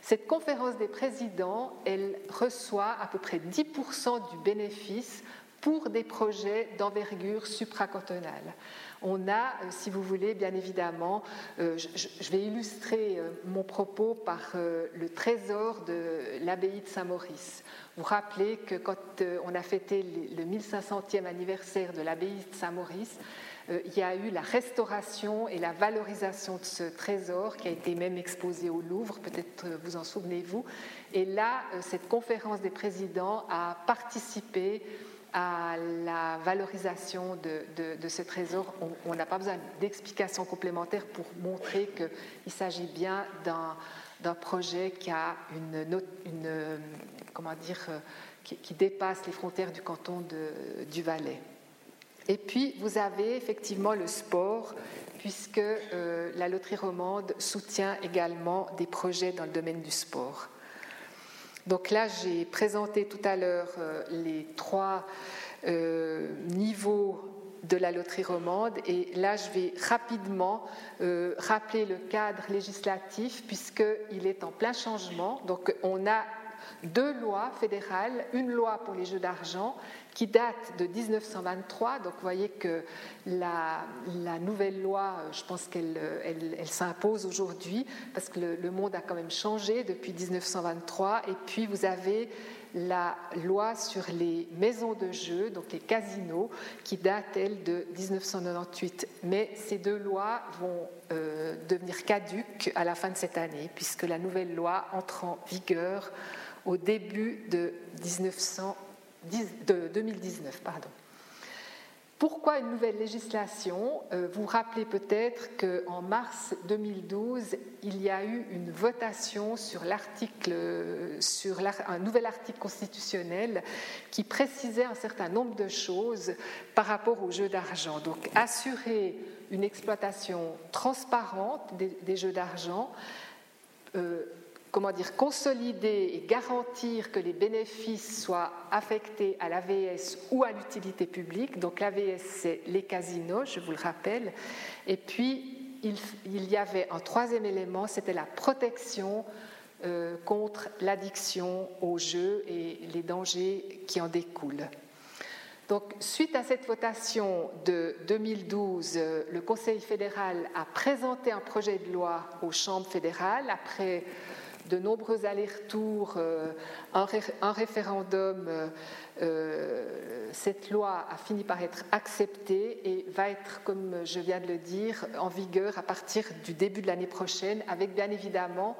Cette conférence des présidents, elle reçoit à peu près 10% du bénéfice pour des projets d'envergure supracantonale. On a, euh, si vous voulez, bien évidemment, euh, je, vais illustrer mon propos par le trésor de l'abbaye de Saint-Maurice. Vous rappelez que quand on a fêté le 1500e anniversaire de l'abbaye de Saint-Maurice, il y a eu la restauration et la valorisation de ce trésor qui a été même exposé au Louvre, peut-être vous en souvenez-vous. Et là, cette conférence des présidents a participé à la valorisation de, ce trésor. On n'a pas besoin d'explications complémentaires pour montrer qu'il s'agit bien d'un projet qui a une, comment dire, qui, dépasse les frontières du canton du Valais. Et puis, vous avez effectivement le sport, puisque euh, la loterie romande soutient également des projets dans le domaine du sport. Donc là, j'ai présenté tout à l'heure euh, les trois euh, niveaux de la loterie romande et là, je vais rapidement rappeler le cadre législatif puisqu'il est en plein changement. Donc on a deux lois fédérales, une loi pour les jeux d'argent qui date de 1923. Donc vous voyez que la, nouvelle loi, je pense qu'elle elle, s'impose aujourd'hui parce que le, monde a quand même changé depuis 1923. Et puis vous avez la loi sur les maisons de jeux, donc les casinos, qui date, elle, de 1998. Mais ces deux lois vont euh, devenir caduques à la fin de cette année, puisque la nouvelle loi entre en vigueur au début de, 2019. Pardon. Pourquoi une nouvelle législation euh, Vous vous rappelez peut-être qu'en mars 2012, il y a eu une votation sur, l'article, sur un nouvel article constitutionnel qui précisait un certain nombre de choses par rapport aux jeux d'argent. Donc assurer une exploitation transparente des, jeux d'argent, euh, comment dire, consolider et garantir que les bénéfices soient affectés à l'AVS ou à l'utilité publique. Donc l'AVS, c'est les casinos, je vous le rappelle. Et puis, il, y avait un troisième élément, c'était la protection euh, contre l'addiction aux jeux et les dangers qui en découlent. Donc, suite à cette votation de 2012, le Conseil fédéral a présenté un projet de loi aux chambres fédérales après de nombreux allers-retours, euh, un, référendum. Euh, euh, cette loi a fini par être acceptée et va être, comme je viens de le dire, en vigueur à partir du début de l'année prochaine, avec bien évidemment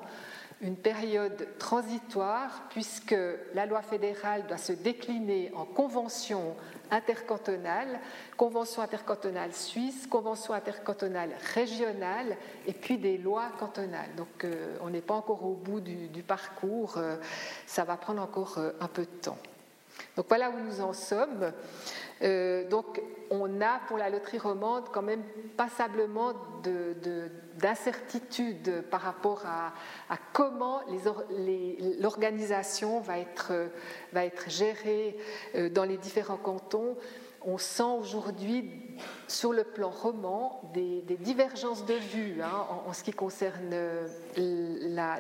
une période transitoire puisque la loi fédérale doit se décliner en convention intercantonale, convention intercantonale suisse, convention intercantonale régionale et puis des lois cantonales. Donc euh, on n'est pas encore au bout du, parcours, euh, ça va prendre encore euh, un peu de temps. Donc voilà où nous en sommes. Euh, donc on a pour la loterie romande quand même passablement d'incertitude par rapport à, comment l'organisation va être, va être gérée euh, dans les différents cantons. On sent aujourd'hui, sur le plan roman, des, divergences de vues hein, en, ce qui concerne euh,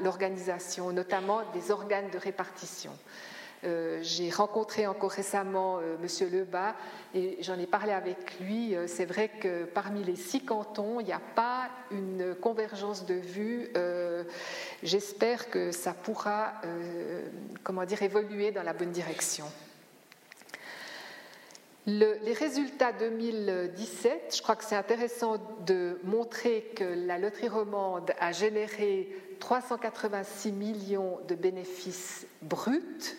l'organisation, notamment des organes de répartition. Euh, j'ai rencontré encore récemment. Euh, Monsieur Lebas et j'en ai parlé avec lui. Euh, c'est vrai que parmi les six cantons, il n'y a pas une convergence de vues. J'espère que ça pourra, comment dire, évoluer dans la bonne direction. les résultats 2017, je crois que c'est intéressant de montrer que la loterie romande a généré 386 millions de bénéfices bruts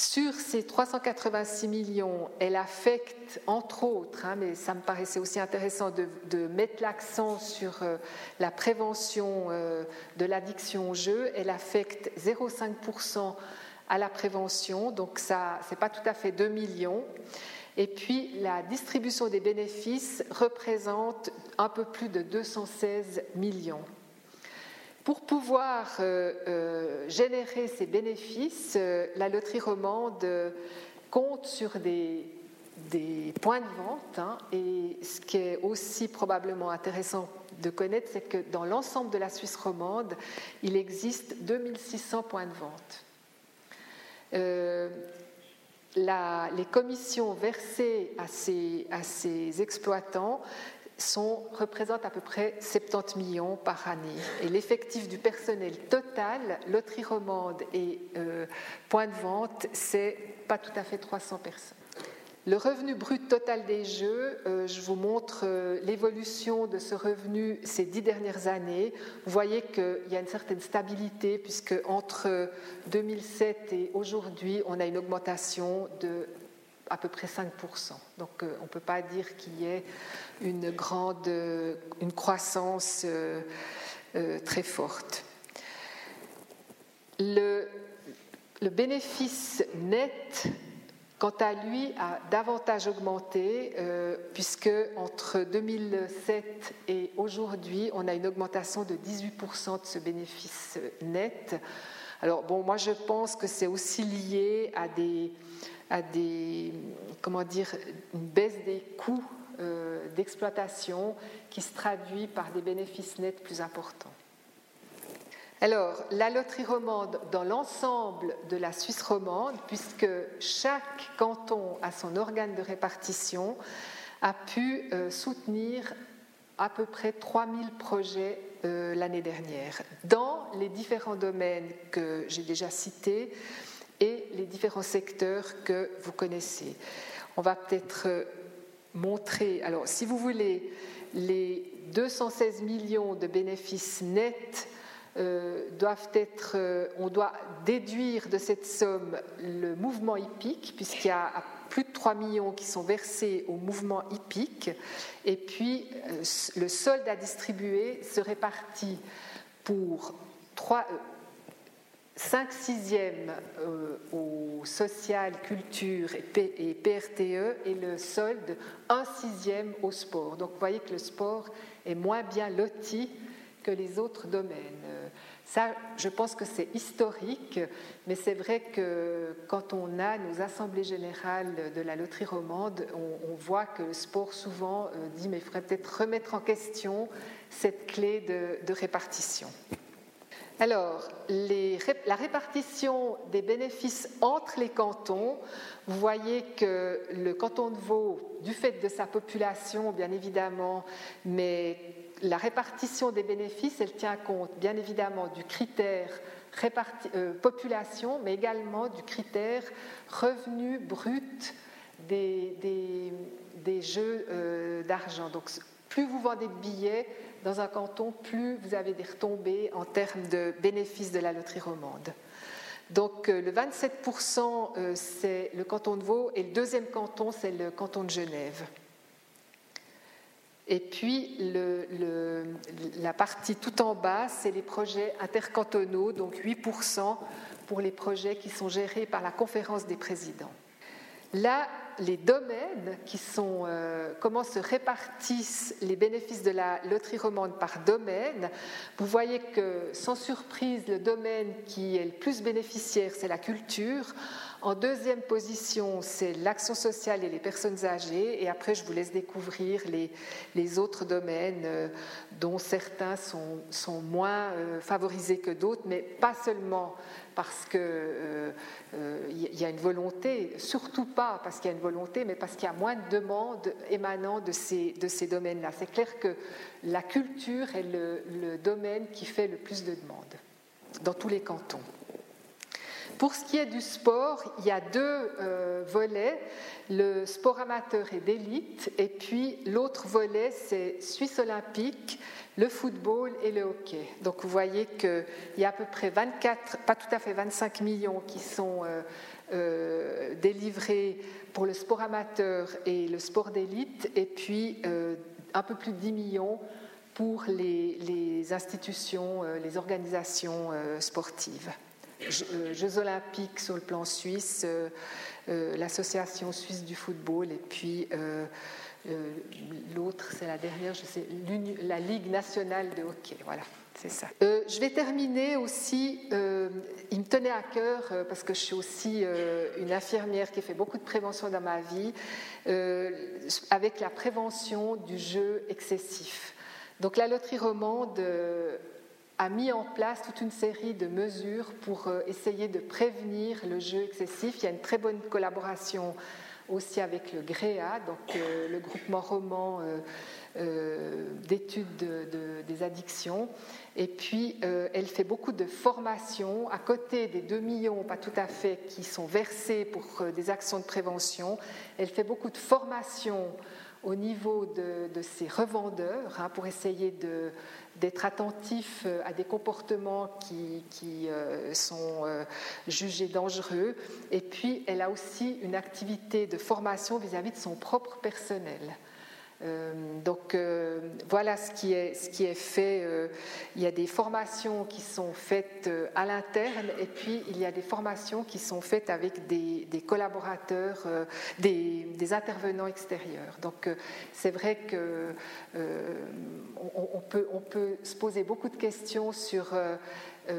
sur ces 386 millions, elle affecte, entre autres, hein, mais ça me paraissait aussi intéressant de, mettre l'accent sur euh, la prévention euh, de l'addiction au jeu, elle affecte 0,5% à la prévention, donc ça, c'est pas tout à fait 2 millions. Et puis la distribution des bénéfices représente un peu plus de 216 millions. Pour pouvoir euh, euh, générer ces bénéfices, euh, la loterie romande compte sur des, points de vente. Hein, et ce qui est aussi probablement intéressant de connaître, c'est que dans l'ensemble de la Suisse romande, il existe 2600 points de vente. les commissions versées à ces exploitants sont, représentent à peu près 70 millions par année. Et l'effectif du personnel total, loterie romande et euh, point de vente, c'est pas tout à fait 300 personnes. Le revenu brut total des jeux, euh, je vous montre euh, l'évolution de ce revenu ces dix dernières années. Vous voyez qu'il y a une certaine stabilité puisque entre 2007 et aujourd'hui, on a une augmentation de à peu près 5%. Donc on ne peut pas dire qu'il y ait une grande une croissance euh, euh, très forte. Le, bénéfice net, quant à lui, a davantage augmenté, euh, puisque entre 2007 et aujourd'hui, on a une augmentation de 18% de ce bénéfice net. Alors, bon, moi je pense que c'est aussi lié à des, à des, comment dire, une baisse des coûts euh, d'exploitation qui se traduit par des bénéfices nets plus importants. Alors, la loterie romande, dans l'ensemble de la Suisse romande, puisque chaque canton a son organe de répartition, a pu euh, soutenir à peu près 3000 projets euh, l'année dernière, dans les différents domaines que j'ai déjà cités et les différents secteurs que vous connaissez. On va peut-être montrer, alors si vous voulez, les 216 millions de bénéfices nets euh, doivent être, euh, on doit déduire de cette somme le mouvement hippique, puisqu'il y a plus de 3 millions qui sont versés au mouvement hippique, et puis euh, le solde à distribuer se répartit pour 3, 5 sixièmes euh, au social, culture et, PRTE et le solde 1 sixième au sport. Donc vous voyez que le sport est moins bien loti que les autres domaines. Ça, je pense que c'est historique, mais c'est vrai que quand on a nos assemblées générales de la loterie romande, on, voit que le sport souvent euh, dit mais il faudrait peut-être remettre en question cette clé de répartition. Alors, la répartition des bénéfices entre les cantons, vous voyez que le canton de Vaud, du fait de sa population, bien évidemment, mais la répartition des bénéfices, elle tient compte, bien évidemment, du critère euh, population, mais également du critère revenu brut des, jeux euh, d'argent. Donc, plus vous vendez de billets, dans un canton, plus vous avez des retombées en termes de bénéfices de la loterie romande. Donc euh, le 27%, euh, c'est le canton de Vaud et le deuxième canton, c'est le canton de Genève. Et puis la partie tout en bas, c'est les projets intercantonaux, donc 8% pour les projets qui sont gérés par la conférence des présidents. Là, les domaines qui sont, euh, comment se répartissent les bénéfices de la loterie romande par domaine, vous voyez que sans surprise, le domaine qui est le plus bénéficiaire, c'est la culture. En deuxième position, c'est l'action sociale et les personnes âgées. Et après, je vous laisse découvrir les, autres domaines euh, dont certains sont, moins euh, favorisés que d'autres, mais pas seulement parce qu'il euh, y a une volonté, surtout pas parce qu'il y a une volonté, mais parce qu'il y a moins de demandes émanant de ces, domaines-là. C'est clair que la culture est le domaine qui fait le plus de demandes dans tous les cantons. Pour ce qui est du sport, il y a deux euh, volets, le sport amateur et d'élite, et puis l'autre volet, c'est Suisse olympique, le football et le hockey. Donc vous voyez qu'il y a à peu près 24, pas tout à fait 25 millions qui sont euh, euh, délivrés pour le sport amateur et le sport d'élite, et puis un peu plus de 10 millions pour les institutions, les organisations sportives. Euh, Jeux olympiques sur le plan suisse, euh, euh, l'Association suisse du football, et puis l'autre, c'est la dernière, je sais, la Ligue nationale de hockey. Voilà. C'est ça. je vais terminer aussi, il me tenait à cœur, parce que je suis aussi une infirmière qui fait beaucoup de prévention dans ma vie, avec la prévention du jeu excessif. Donc la loterie romande a mis en place toute une série de mesures pour euh, essayer de prévenir le jeu excessif. Il y a une très bonne collaboration aussi avec le GREA, donc euh, le groupement roman euh, d'études des addictions. Et puis, elle fait beaucoup de formations à côté des 2 millions, pas tout à fait, qui sont versés pour des actions de prévention. Elle fait beaucoup de formations au niveau de, ces revendeurs hein, pour essayer d'être attentifs euh, à des comportements qui, euh, sont euh, jugés dangereux. Et puis, elle a aussi une activité de formation vis à -vis de son propre personnel. Euh, donc euh, voilà ce qui est, ce qui est fait. Euh, il y a des formations qui sont faites à l'interne et puis il y a des formations qui sont faites avec des, collaborateurs, des, intervenants extérieurs. Donc c'est vrai que on, peut, on peut se poser beaucoup de questions sur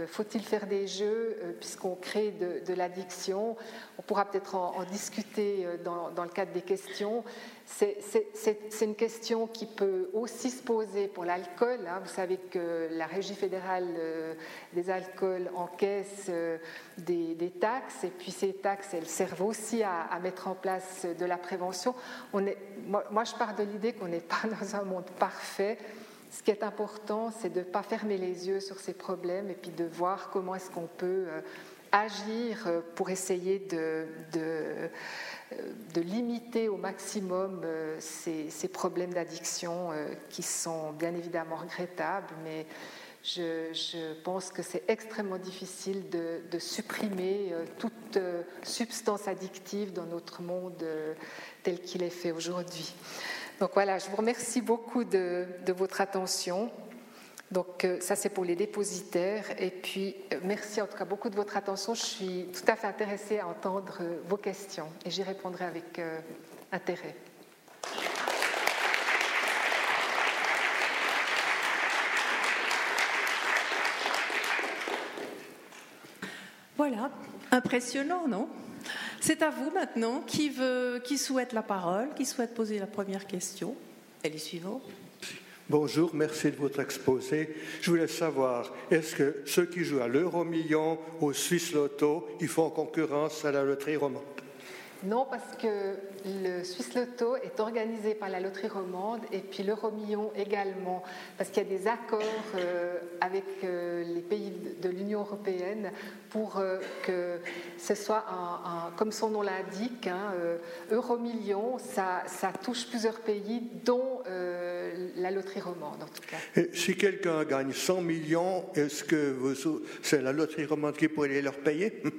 faut-il faire des jeux puisqu'on crée de, l'addiction On pourra peut-être en, discuter euh, dans, le cadre des questions. C'est une question qui peut aussi se poser pour l'alcool. Hein. Vous savez que la Régie fédérale des alcools encaisse des, taxes et puis ces taxes, elles servent aussi à, mettre en place de la prévention. Moi, je pars de l'idée qu'on n'est pas dans un monde parfait ce qui est important, c'est de ne pas fermer les yeux sur ces problèmes et puis de voir comment est-ce qu'on peut euh, agir euh, pour essayer de, euh, de, limiter au maximum ces, problèmes d'addiction qui sont bien évidemment regrettables, mais je, pense que c'est extrêmement difficile de, supprimer toute substance addictive dans notre monde tel qu'il est fait aujourd'hui. Donc voilà, je vous remercie beaucoup de, votre attention. Donc euh, ça c'est pour les dépositaires. Et puis euh, merci en tout cas beaucoup de votre attention. Je suis tout à fait intéressée à entendre euh, vos questions et j'y répondrai avec intérêt. Voilà, impressionnant, non? C'est à vous maintenant. Qui, veut, qui souhaite la parole Qui souhaite poser la première question Elle est suivante. Bonjour, merci de votre exposé. Je voulais savoir, est-ce que ceux qui jouent à l'euro-million, au Suisse Lotto, ils font concurrence à la loterie romande? Non, parce que le Suisse Lotto est organisé par la Loterie Romande et puis l'Euromillon également, parce qu'il y a des accords euh, avec euh, les pays de l'Union européenne pour euh, que ce soit, un, comme son nom l'indique, hein, Euromillion, ça, touche plusieurs pays, dont la Loterie Romande en tout cas. Si quelqu'un gagne 100 millions, est-ce que c'est la Loterie Romande qui pourrait leur payer?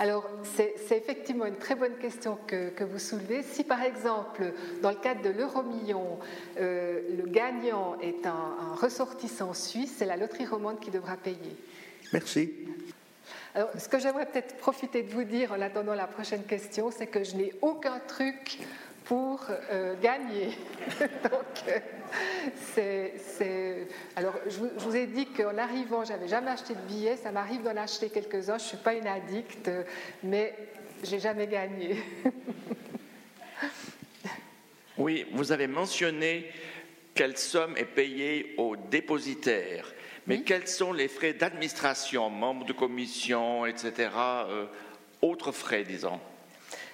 alors, c'est effectivement une très bonne question que, vous soulevez. Si, par exemple, dans le cadre de l'euro-million, euh, le gagnant est un, ressortissant suisse, c'est la loterie romande qui devra payer. Merci. Alors, ce que j'aimerais peut-être profiter de vous dire en attendant la prochaine question, c'est que je n'ai aucun truc pour euh, gagner. Donc, euh, c'est, Alors, je vous, ai dit qu'en arrivant, j'avais jamais acheté de billets. Ça m'arrive d'en acheter quelques-uns. Je ne suis pas une addict, mais j'ai jamais gagné. oui, vous avez mentionné quelle somme est payée aux dépositaires. Mais quels sont les frais d'administration, membres de commission, etc., euh, autres frais, disons?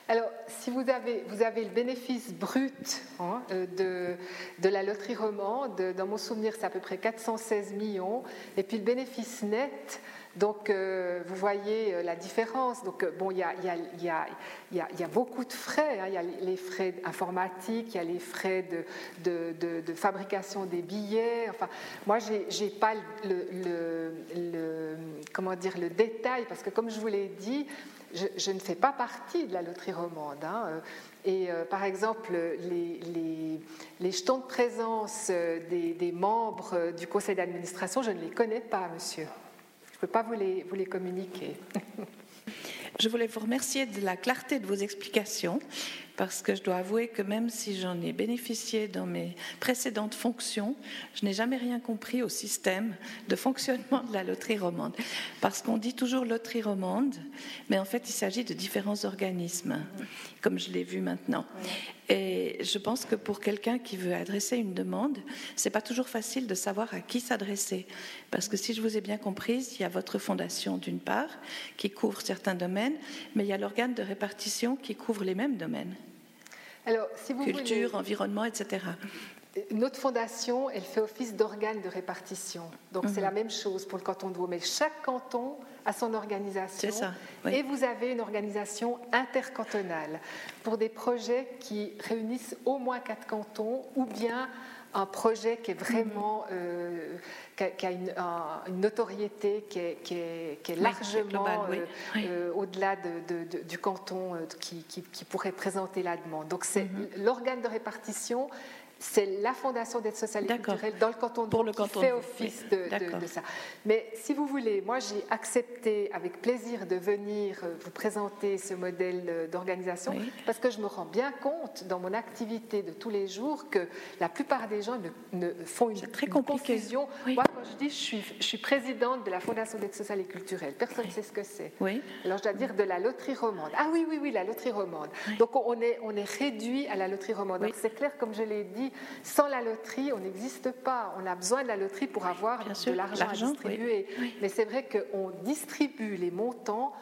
Alors, si vous avez, vous avez le bénéfice brut hein, euh, de, de, la loterie romande, dans mon souvenir, c'est à peu près 416 millions, et puis le bénéfice net, donc euh, vous voyez euh, la différence. Donc, bon, il y a, beaucoup de frais. Hein. Il y a les frais informatiques, il y a les frais de, fabrication des billets. Enfin, moi, je n'ai pas le, comment dire, le détail, parce que comme je vous l'ai dit, je, ne fais pas partie de la loterie romande. Hein, euh, et par exemple, les, jetons de présence des, membres du conseil d'administration, je ne les connais pas, monsieur. Peux pas vous les communiquer. Je voulais vous remercier de la clarté de vos explications, parce que je dois avouer que même si j'en ai bénéficié dans mes précédentes fonctions, je n'ai jamais rien compris au système de fonctionnement de la loterie romande. Parce qu'on dit toujours loterie romande, mais en fait il s'agit de différents organismes, comme je l'ai vu maintenant. Et je pense que pour quelqu'un qui veut adresser une demande, c'est pas toujours facile de savoir à qui s'adresser. Parce que si je vous ai bien comprise, il y a votre fondation d'une part, qui couvre certains domaines, mais il y a l'organe de répartition qui couvre les mêmes domaines. Alors, si vous Culture, environnement, etc. Notre fondation, elle fait office d'organe de répartition. Donc c'est mhm. la même chose pour le canton de Vaud. Mais chaque canton a son organisation. Ça, Et vous avez une organisation intercantonale pour des projets qui réunissent au moins quatre cantons ou bien un projet qui est vraiment mhm. euh, qui a, une, notoriété qui est, qui est, largement euh, euh, au-delà de, du canton qui, qui, pourrait présenter la demande. Donc c'est mhm. l'organe de répartition c'est la Fondation d'aide sociale et culturelle dans le canton de Pour le qui fait office de, ça. Mais si vous voulez, moi j'ai accepté avec plaisir de venir euh, vous présenter ce modèle euh, d'organisation parce que je me rends bien compte dans mon activité de tous les jours que la plupart des gens ne, font une, très confusion. Moi, quand je dis je suis, je suis présidente de la Fondation d'aide sociale et culturelle, personne ne sait ce que c'est. Alors je dois dire de la loterie romande. Ah oui, oui, oui, la loterie romande. Donc on est, on est réduit à la loterie romande. C'est clair, comme je l'ai dit, sans la loterie, on n'existe pas. On a besoin de la loterie pour avoir de l'argent à distribuer. Mais c'est vrai qu'on distribue les montants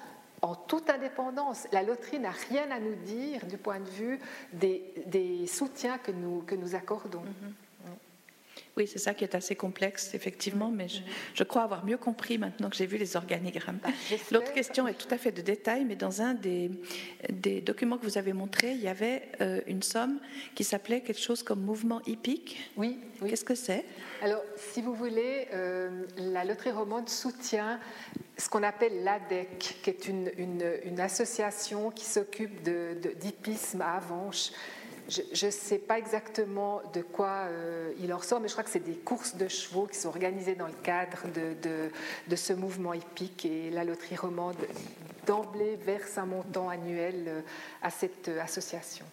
en toute indépendance. La loterie n'a rien à nous dire du point de vue des, soutiens que nous, que nous accordons. Mm-hmm. Oui, c'est ça qui est assez complexe, effectivement, mais je, crois avoir mieux compris maintenant que j'ai vu les organigrammes. Bah, L'autre question est tout à fait de détail, mais dans un des, des documents que vous avez montré, il y avait euh, une somme qui s'appelait quelque chose comme mouvement hippique. Oui. Qu'est-ce que c'est? Alors, si vous voulez, euh, la loterie romande soutient ce qu'on appelle l'ADEC, qui est une, une, association qui s'occupe d'hippisme de, à Avanches je ne sais pas exactement de quoi euh, il en ressort, mais je crois que c'est des courses de chevaux qui sont organisées dans le cadre de, ce mouvement hippique. Et la loterie romande d'emblée verse un montant annuel euh, à cette euh, association.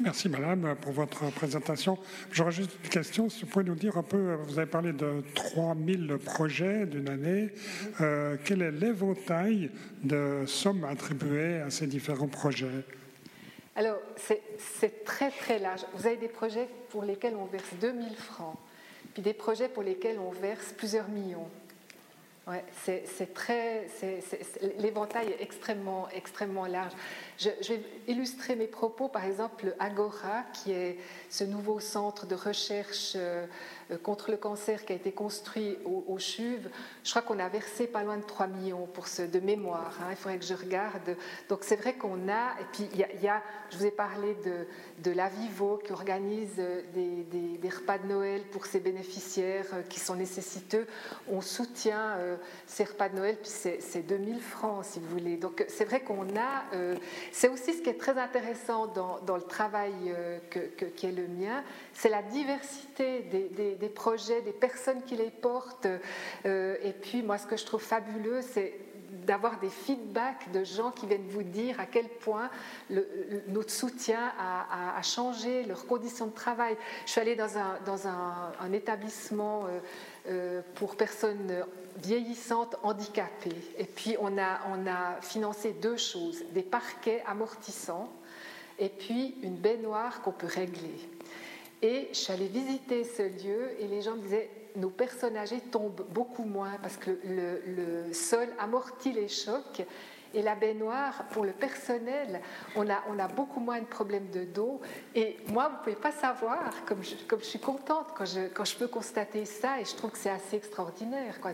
Merci Madame pour votre présentation. J'aurais juste une question, si vous pouvez nous dire un peu, vous avez parlé de 3000 projets d'une année, quel est l'éventail de sommes attribuées à ces différents projets? Alors, c'est très très large. Vous avez des projets pour lesquels on verse 2000 francs, puis des projets pour lesquels on verse plusieurs millions. Ouais, c'est très, l'éventail est extrêmement, extrêmement large. Je, vais illustrer mes propos, par exemple, Agora, qui est ce nouveau centre de recherche euh, contre le cancer qui a été construit au, au CHUV, je crois qu'on a versé pas loin de 3 millions pour ce, de mémoire. Hein, il faudrait que je regarde. Donc c'est vrai qu'on a, et puis il y, a, je vous ai parlé de, de la Vivo qui organise euh, des, repas de Noël pour ses bénéficiaires euh, qui sont nécessiteux. On soutient ces repas de Noël, puis c'est 2000 francs si vous voulez. Donc c'est vrai qu'on a, c'est aussi ce qui est très intéressant dans, le travail qui est le mien, c'est la diversité des, projets, des personnes qui les portent. Euh, et puis, moi, ce que je trouve fabuleux, c'est d'avoir des feedbacks de gens qui viennent vous dire à quel point notre soutien a, changé leurs conditions de travail. Je suis allée dans un, établissement euh, euh, pour personnes vieillissantes handicapées. Et puis on a financé deux choses, des parquets amortissants et puis une baignoire qu'on peut régler. Et je suis visiter ce lieu et les gens me disaient nos personnes âgées tombent beaucoup moins parce que le, sol amortit les chocs. Et la baignoire, pour le personnel, on a, on a beaucoup moins de problèmes de dos. Et moi, vous ne pouvez pas savoir, comme je, comme je suis contente quand je, quand je peux constater ça, et je trouve que c'est assez extraordinaire. Quoi,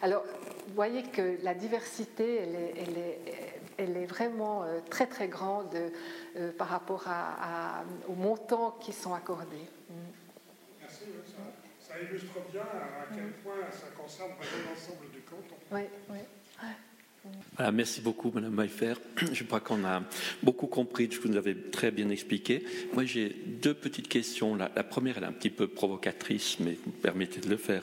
Alors, vous voyez que la diversité, elle est elle est vraiment euh, très très grande euh, par rapport à, aux montants qui sont accordés. Merci, ça, ça, illustre bien à quel point ça concerne l'ensemble du canton. Oui, oui merci beaucoup, Madame Maillefer. Je crois qu'on a beaucoup compris, je vous l'avez très bien expliqué. Moi, j'ai deux petites questions. La, première, elle est un petit peu provocatrice, mais vous me permettez de le faire.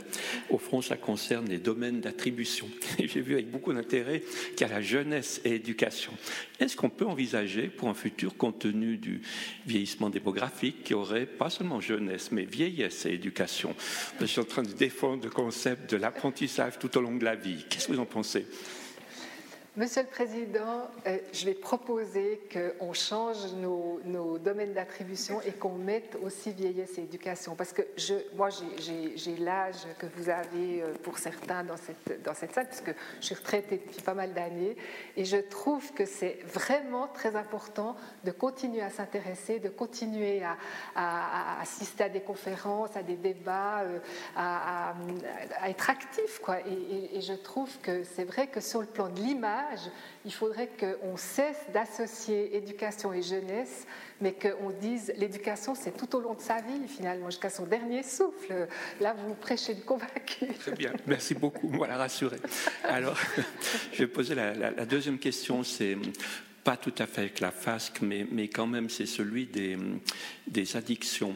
Au fond, ça concerne les domaines d'attribution. J'ai vu avec beaucoup d'intérêt qu'il y a la jeunesse et l'éducation. Est-ce qu'on peut envisager, pour un futur, compte tenu du vieillissement démographique, qu'il y aurait pas seulement jeunesse, mais vieillesse et éducation? Je suis en train de défendre le concept de l'apprentissage tout au long de la vie. Qu'est-ce que vous en pensez? Monsieur le Président, euh, je vais proposer qu'on change nos, domaines d'attribution et qu'on mette aussi vieillesse et éducation. Parce que moi, j'ai l'âge que vous avez euh, pour certains dans cette, dans cette salle, puisque je suis retraitée depuis pas mal d'années. Et je trouve que c'est vraiment très important de continuer à s'intéresser, de continuer à, assister à des conférences, à des débats, euh, à, être actif. Quoi. et je trouve que c'est vrai que sur le plan de l'image, il faudrait qu'on cesse d'associer éducation et jeunesse, mais qu'on dise l'éducation, c'est tout au long de sa vie, finalement, jusqu'à son dernier souffle. Là, vous prêchez une convaincue. Très bien, merci beaucoup, voilà rassuré. Alors, je vais poser la, deuxième question, c'est pas tout à fait avec la FASC, mais, mais quand même, c'est celui des, des addictions.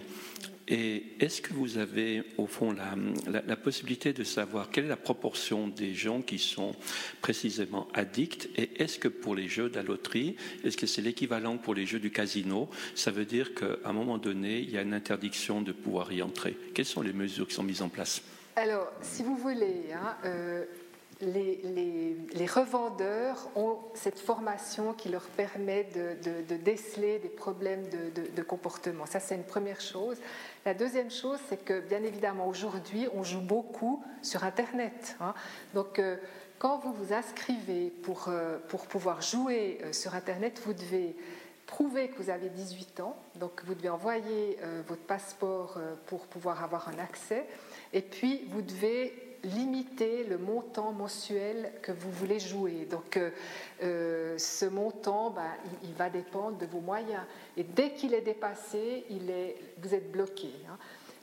Et est-ce que vous avez, au fond, la, possibilité de savoir quelle est la proportion des gens qui sont précisément addicts Et est-ce que pour les jeux de la loterie, est-ce que c'est l'équivalent pour les jeux du casino Ça veut dire qu'à un moment donné, il y a une interdiction de pouvoir y entrer. Quelles sont les mesures qui sont mises en place? Alors, si vous voulez, hein, euh, les, revendeurs ont cette formation qui leur permet de, déceler des problèmes de, comportement. Ça, c'est une première chose. La deuxième chose, c'est que, bien évidemment, aujourd'hui, on joue beaucoup sur Internet. Hein. Donc, euh, quand vous vous inscrivez pour, euh, pour pouvoir jouer euh, sur Internet, vous devez prouver que vous avez 18 ans. Donc, vous devez envoyer votre passeport pour pouvoir avoir un accès. Et puis, vous devez limiter le montant mensuel que vous voulez jouer. Donc, euh, euh, ce montant, ben, il, va dépendre de vos moyens. Et dès qu'il est dépassé, vous êtes bloqué. Hein.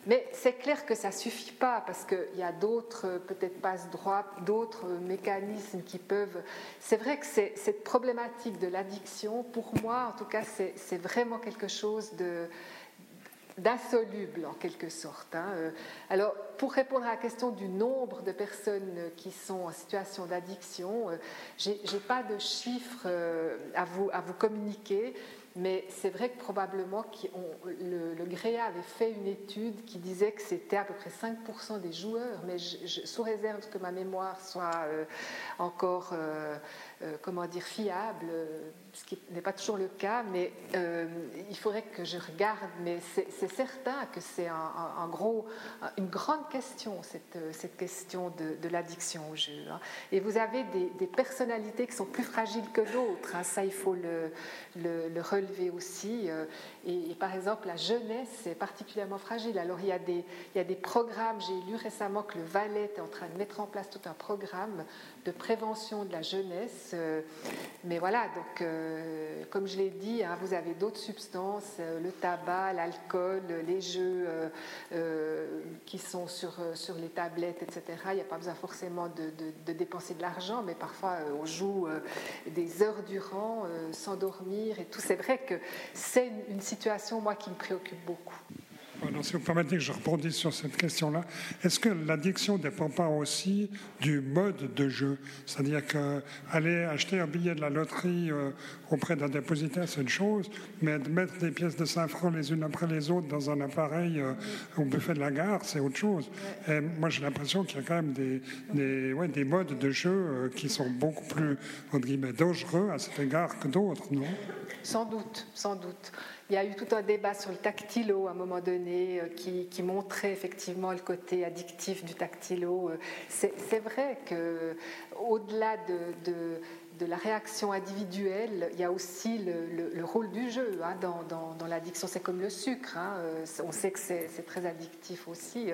Mais c'est clair que ça ne suffit pas parce qu'il y a d'autres, peut-être passe droit, d'autres mécanismes qui peuvent. C'est vrai que cette problématique de l'addiction, pour moi, en tout cas, c'est vraiment quelque chose de d'insoluble en quelque sorte. Hein. Euh, alors, pour répondre à la question du nombre de personnes qui sont en situation d'addiction, euh, je n'ai pas de chiffres euh, à vous, à vous communiquer, mais c'est vrai que probablement le, le, GREA avait fait une étude qui disait que c'était à peu près 5% des joueurs, mais je, sous réserve que ma mémoire soit encore comment dire, fiable, ce qui n'est pas toujours le cas, mais euh, il faudrait que je regarde. Mais c'est certain que c'est un, gros, une grande question, cette, question de, l'addiction au jeu. Hein. Et vous avez des, personnalités qui sont plus fragiles que d'autres, hein. ça il faut le, le, relever aussi. Et, par exemple, la jeunesse est particulièrement fragile. Alors il y a des, il y a des programmes, j'ai lu récemment que le Valais est en train de mettre en place tout un programme de prévention de la jeunesse. Euh, mais voilà, donc, euh, comme je l'ai dit, hein, vous avez d'autres substances, euh, le tabac, l'alcool, les jeux qui sont sur, les tablettes, etc. Il n'y a pas besoin forcément de, dépenser de l'argent, mais parfois on joue des heures durant sans dormir et tout. C'est vrai que c'est une situation, qui me préoccupe beaucoup si vous permettez que je rebondisse sur cette question-là, est-ce que l'addiction ne dépend pas aussi du mode de jeu? C'est-à-dire qu'aller acheter un billet de la loterie euh, auprès d'un dépositaire, c'est une chose, mais de mettre des pièces de 5 francs les unes après les autres dans un appareil euh, au buffet de la gare, c'est autre chose. Et moi, j'ai l'impression qu'il y a quand même des, des, ouais, des modes de jeu euh, qui sont beaucoup plus, entre guillemets, dangereux à cet égard que d'autres, non? Sans doute, sans doute. Il y a eu tout un débat sur le tactilo à un moment donné euh, qui, montrait effectivement le côté addictif du tactilo. Euh, c'est vrai que au-delà de, la réaction individuelle, il y a aussi le, rôle du jeu hein, dans, dans, l'addiction. C'est comme le sucre. Hein, euh, on sait que c'est très addictif aussi.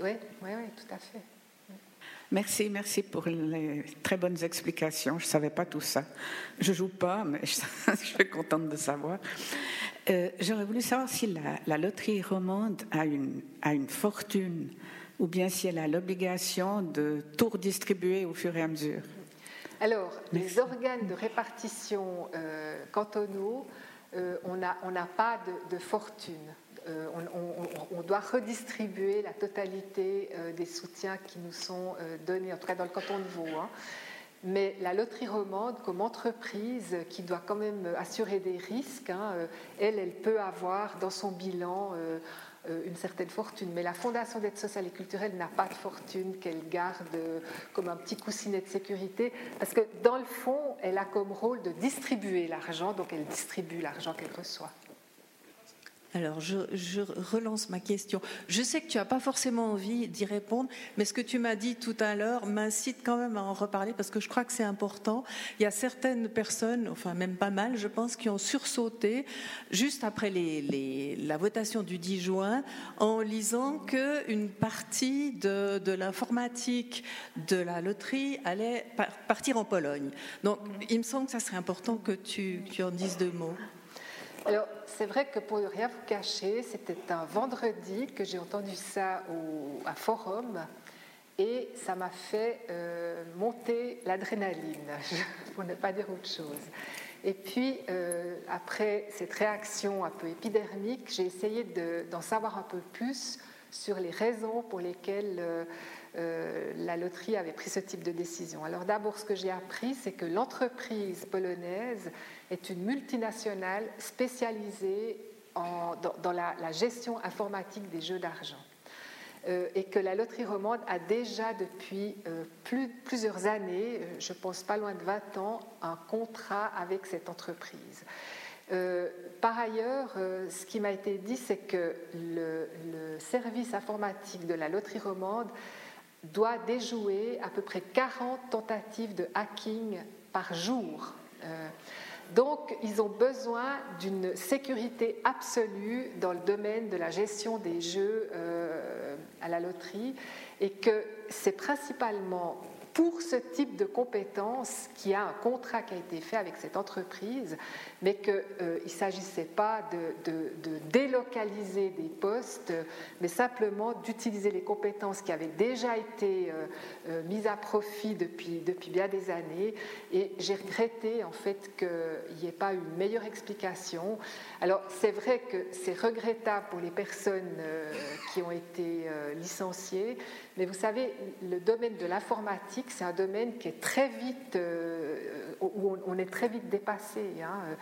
Oui, oui, oui, tout à fait. Merci, merci pour les très bonnes explications. Je ne savais pas tout ça. Je joue pas, mais je, suis contente de savoir. Euh, j'aurais voulu savoir si la, loterie romande a une, a une fortune ou bien si elle a l'obligation de tout redistribuer au fur et à mesure. Alors, les organes de répartition euh, cantonaux, euh, on n'a pas de, fortune. On, doit redistribuer la totalité des soutiens qui nous sont donnés, en tout cas dans le canton de Vaud. Hein. Mais la loterie romande, comme entreprise qui doit quand même assurer des risques, hein, euh, elle, elle peut avoir dans son bilan euh, euh, une certaine fortune. Mais la Fondation d'aide sociale et culturelle n'a pas de fortune qu'elle garde comme un petit coussinet de sécurité, parce que dans le fond, elle a comme rôle de distribuer l'argent, donc elle distribue l'argent qu'elle reçoit. Alors, je, relance ma question. Je sais que tu n'as pas forcément envie d'y répondre, mais ce que tu m'as dit tout à l'heure m'incite quand même à en reparler parce que je crois que c'est important. Il y a certaines personnes, enfin même pas mal, je pense, qui ont sursauté juste après la votation du 10 juin en lisant qu'une partie de, l'informatique de la loterie allait partir en Pologne. Donc, il me semble que ça serait important que tu, tu en dises deux mots. Alors, c'est vrai que pour ne rien vous cacher, c'était un vendredi que j'ai entendu ça au, à Forum et ça m'a fait euh, monter l'adrénaline, pour ne pas dire autre chose. Et puis, euh, après cette réaction un peu épidermique, j'ai essayé d'en savoir un peu plus sur les raisons pour lesquelles euh, la loterie avait pris ce type de décision. Alors d'abord, ce que j'ai appris, c'est que l'entreprise polonaise est une multinationale spécialisée dans, la, gestion informatique des jeux d'argent. Euh, et que la loterie romande a déjà depuis euh, plusieurs années, je pense pas loin de 20 ans, un contrat avec cette entreprise. par ailleurs, ce qui m'a été dit, c'est que le, service informatique de la loterie romande doit déjouer à peu près 40 tentatives de hacking par jour. Euh, donc, ils ont besoin d'une sécurité absolue dans le domaine de la gestion des jeux euh, à la loterie et que c'est principalement pour ce type de compétences qu'il y a un contrat qui a été fait avec cette entreprise, mais qu'il euh, ne s'agissait pas de, délocaliser des postes, mais simplement d'utiliser les compétences qui avaient déjà été euh, euh, mises à profit depuis, depuis bien des années. Et j'ai regretté en fait qu'il n'y ait pas une meilleure explication. Alors c'est vrai que c'est regrettable pour les personnes qui ont été licenciées, mais vous savez, le domaine de l'informatique, c'est un domaine qui est très vite, euh, où on est très vite dépassé. Hein.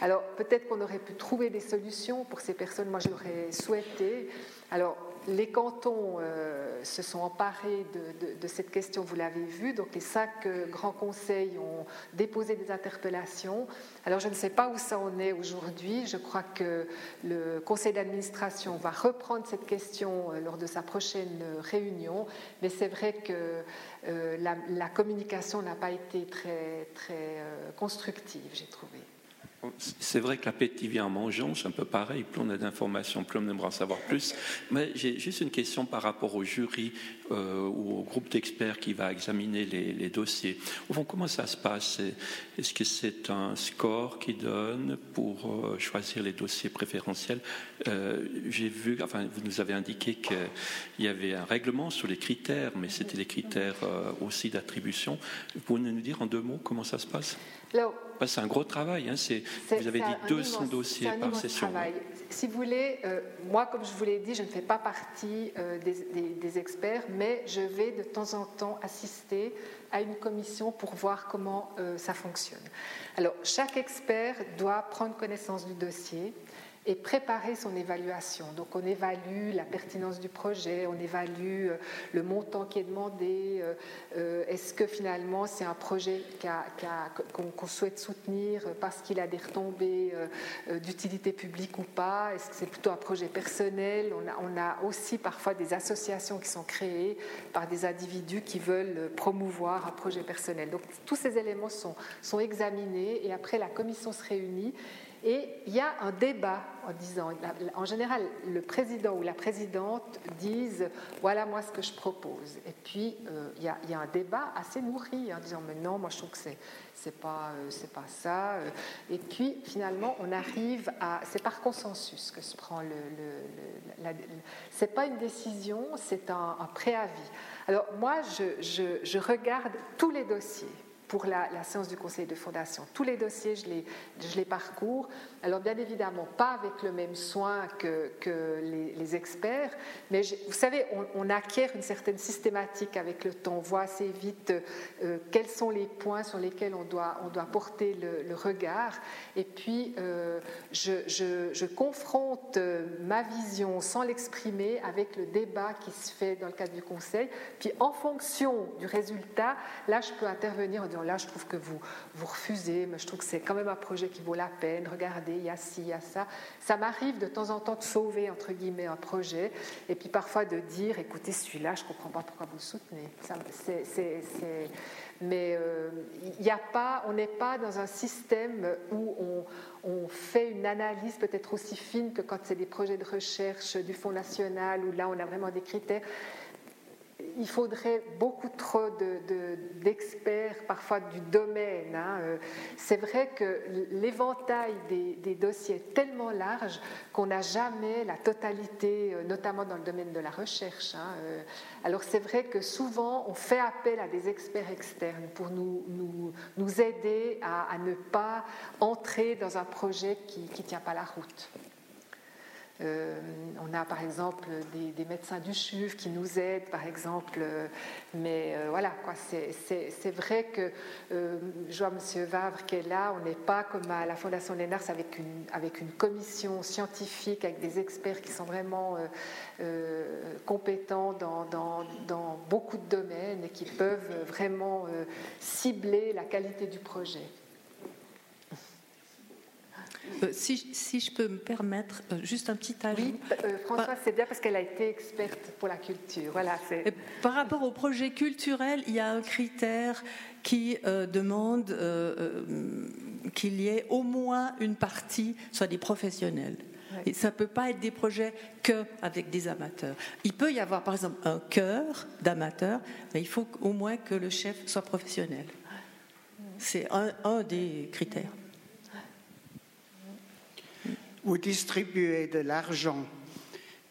Alors peut-être qu'on aurait pu trouver des solutions pour ces personnes. Moi, je l'aurais souhaité. Alors les cantons se sont emparés de, cette question, vous l'avez vu. Donc, les cinq grands conseils ont déposé des interpellations. Alors, je ne sais pas où ça en est aujourd'hui. Je crois que le conseil d'administration va reprendre cette question lors de sa prochaine réunion. Mais c'est vrai que la, communication n'a pas été très, très constructive, j'ai trouvé. C'est vrai que l'appétit vient en mangeant, c'est un peu pareil, plus on a d'informations, plus on aimerait en savoir plus. Mais j'ai juste une question par rapport au jury euh, ou au groupe d'experts qui va examiner les, dossiers. Au fond, comment ça se passe? Est-ce que c'est un score qui donne pour euh, choisir les dossiers préférentiels? Euh, J'ai vu, enfin, vous nous avez indiqué qu'il y avait un règlement sur les critères, mais c'était les critères aussi d'attribution. Vous pouvez nous dire en deux mots comment ça se passe? C'est un gros travail. Hein. vous avez dit 200 dossiers par session. Si vous voulez, euh, moi, comme je vous l'ai dit, je ne fais pas partie euh, des, experts, mais je vais de temps en temps assister à une commission pour voir comment euh, ça fonctionne. Alors, chaque expert doit prendre connaissance du dossier et préparer son évaluation. Donc on évalue la pertinence du projet, on évalue euh, le montant qui est demandé, euh, euh, est-ce que finalement c'est un projet qu'on souhaite soutenir parce qu'il a des retombées d'utilité publique ou pas, est-ce que c'est plutôt un projet personnel? On a, aussi parfois des associations qui sont créées par des individus qui veulent promouvoir un projet personnel. Donc tous ces éléments sont examinés et après la commission se réunit et il y a un débat en disant, en général, le président ou la présidente disent, voilà moi ce que je propose. Et puis, euh, il, y a, un débat assez nourri en disant, mais non, moi je trouve que c'est, c'est pas, euh, c'est pas ça. Et puis, finalement, on arrive à, c'est par consensus que se prend le, le, c'est pas une décision, c'est un, préavis. Alors moi, je, je regarde tous les dossiers pour la, séance du conseil de fondation. Tous les dossiers, je les, parcours. Alors bien évidemment, pas avec le même soin que, les, experts, mais vous savez, on, acquiert une certaine systématique avec le temps. On voit assez vite euh, quels sont les points sur lesquels on doit, porter le, regard. Et puis, euh, je, confronte euh, ma vision sans l'exprimer avec le débat qui se fait dans le cadre du conseil. Puis en fonction du résultat, là, je peux intervenir en disant là, je trouve que vous, vous refusez, mais je trouve que c'est quand même un projet qui vaut la peine. Regardez, il y a ci, il y a ça. Ça m'arrive de temps en temps de sauver, entre guillemets, un projet, et puis parfois de dire, écoutez, celui-là, je ne comprends pas pourquoi vous le soutenez. Mais euh, il a pas, on n'est pas dans un système où on, on fait une analyse peut-être aussi fine que quand c'est des projets de recherche du Fonds national, où là, on a vraiment des critères il faudrait beaucoup trop d'experts, parfois du domaine. Hein. Euh, c'est vrai que l'éventail des, dossiers est tellement large qu'on n'a jamais la totalité, euh, notamment dans le domaine de la recherche. Hein. Euh, alors c'est vrai que souvent on fait appel à des experts externes pour nous, nous, aider à, ne pas entrer dans un projet qui ne tient pas la route. Euh, on a par exemple des, médecins du CHUV qui nous aident, par exemple. Euh, mais euh, voilà, quoi, c'est vrai que je vois M. Vavre qui est là, on n'est pas comme à la Fondation Lénars avec une, commission scientifique, avec des experts qui sont vraiment compétents dans, dans, dans, beaucoup de domaines et qui peuvent vraiment cibler la qualité du projet. Euh, si, je peux me permettre, euh, juste un petit avis. Oui, euh, François, c'est bien parce qu'elle a été experte pour la culture. Voilà, Par rapport au projet culturel, il y a un critère qui demande qu'il y ait au moins une partie soit des professionnels. Et ça ne peut pas être des projets que avec des amateurs. Il peut y avoir par exemple un chœur d'amateurs, mais il faut au moins que le chef soit professionnel. C'est un des critères. Vous distribuez de l'argent,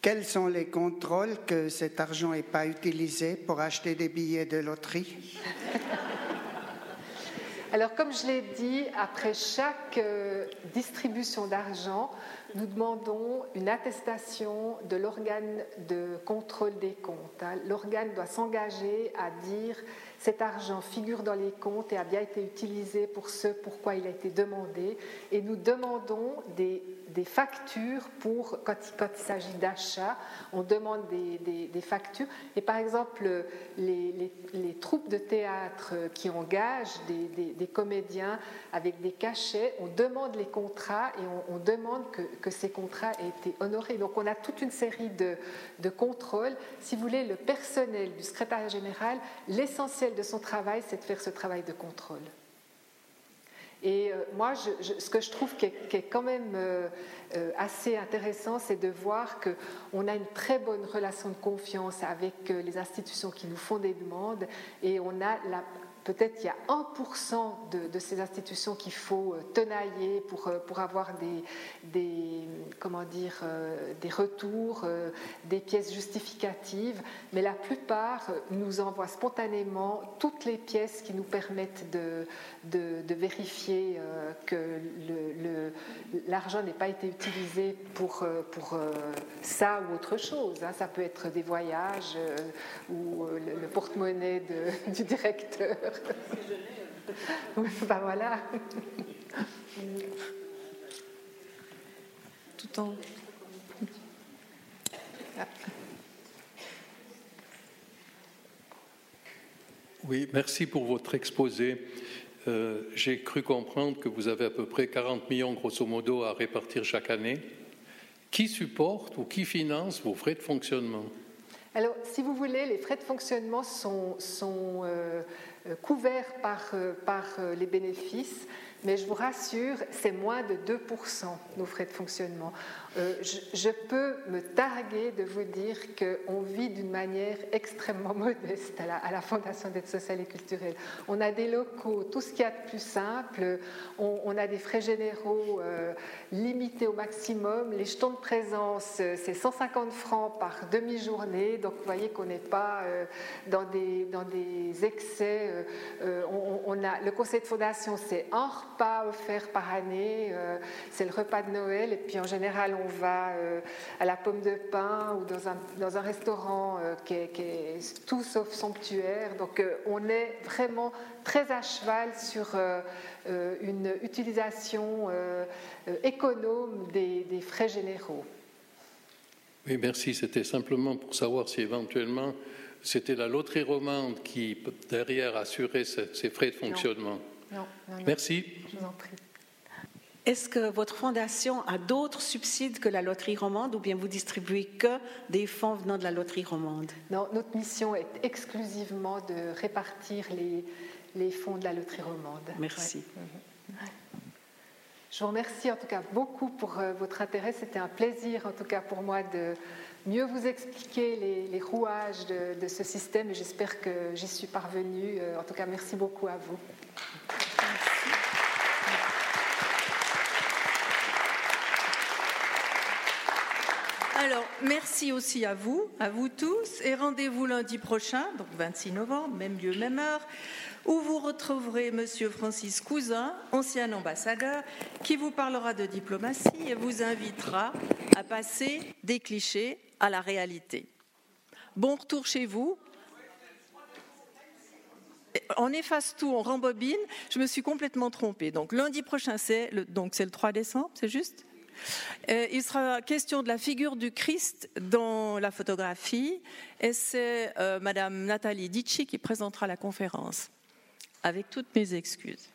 quels sont les contrôles que cet argent n'est pas utilisé pour acheter des billets de loterie? Alors, comme je l'ai dit, après chaque euh, distribution d'argent, nous demandons une attestation de l'organe de contrôle des comptes. Hein. L'organe doit s'engager à dire cet argent figure dans les comptes et a bien été utilisé pour ce pourquoi il a été demandé. Et nous demandons des, des factures pour, quand, il s'agit d'achat, on demande des, factures. Et par exemple, les, troupes de théâtre qui engagent des, comédiens avec des cachets, on demande les contrats et on, demande que, que, ces contrats aient été honorés. Donc on a toute une série de, de contrôles. Si vous voulez, le personnel du secrétariat général, l'essentiel de son travail, c'est de faire ce travail de contrôle. Et euh, moi, ce que je trouve qui est, quand même euh, euh, assez intéressant, c'est de voir qu'on a une très bonne relation de confiance avec les institutions qui nous font des demandes et on a la, peut-être il y a 1% de, ces institutions qu'il faut euh, tenailler pour, euh, pour avoir des, des, comment dire, euh, des retours, des pièces justificatives, mais la plupart nous envoient spontanément toutes les pièces qui nous permettent de, de, vérifier que l'argent n'est pas été utilisé pour, pour ça ou autre chose. Hein. Ça peut être des voyages ou le, porte-monnaie du directeur. ben voilà. Tout en. Oui, merci pour votre exposé. Euh, j'ai cru comprendre que vous avez à peu près 40 millions, grosso modo, à répartir chaque année. Qui supporte ou qui finance vos frais de fonctionnement? Alors, si vous voulez, les frais de fonctionnement sont, sont euh, couverts par, euh, par euh, les bénéfices, mais je vous rassure, c'est moins de 2% nos frais de fonctionnement. Euh, je, peux me targuer de vous dire qu'on vit d'une manière extrêmement modeste à la, Fondation d'aide sociale et culturelle. On a des locaux, tout ce qu'il y a de plus simple, on, a des frais généraux euh, limités au maximum. Les jetons de présence, euh, c'est 150 francs par demi-journée, donc vous voyez qu'on n'est pas dans, des, dans des excès. On, a, le conseil de fondation, c'est un repas offert par année, c'est le repas de Noël, et puis en général, on va euh, à la pomme de pain ou dans un, dans un restaurant euh, qui, est, tout sauf somptuaire. Donc euh, on est vraiment très à cheval sur une utilisation économe des, des, frais généraux. Oui, merci. C'était simplement pour savoir si éventuellement c'était la loterie romande qui, derrière, assurait ces frais de fonctionnement. Non, non, non, Merci. Je vous en prie. Est-ce que votre fondation a d'autres subsides que la loterie romande ou bien vous distribuez que des fonds venant de la loterie romande? Non, notre mission est exclusivement de répartir les, les fonds de la loterie romande. Merci. Je vous remercie en tout cas beaucoup pour euh, votre intérêt. C'était un plaisir en tout cas pour moi de mieux vous expliquer les, rouages de, de, ce système et j'espère que j'y suis parvenue. Euh, en tout cas, merci beaucoup à vous. Alors, merci aussi à vous, à vous tous, et rendez-vous lundi prochain, donc 26 novembre, même lieu, même heure, où vous retrouverez Monsieur Francis Cousin, ancien ambassadeur, qui vous parlera de diplomatie et vous invitera à passer des clichés à la réalité. Bon retour chez vous. On efface tout, on rembobine. Je me suis complètement trompée. Donc lundi prochain, c'est le, donc c'est le 3 décembre, c'est juste euh, il sera question de la figure du Christ dans la photographie et c'est euh, Madame Nathalie Ditchi qui présentera la conférence, avec toutes mes excuses.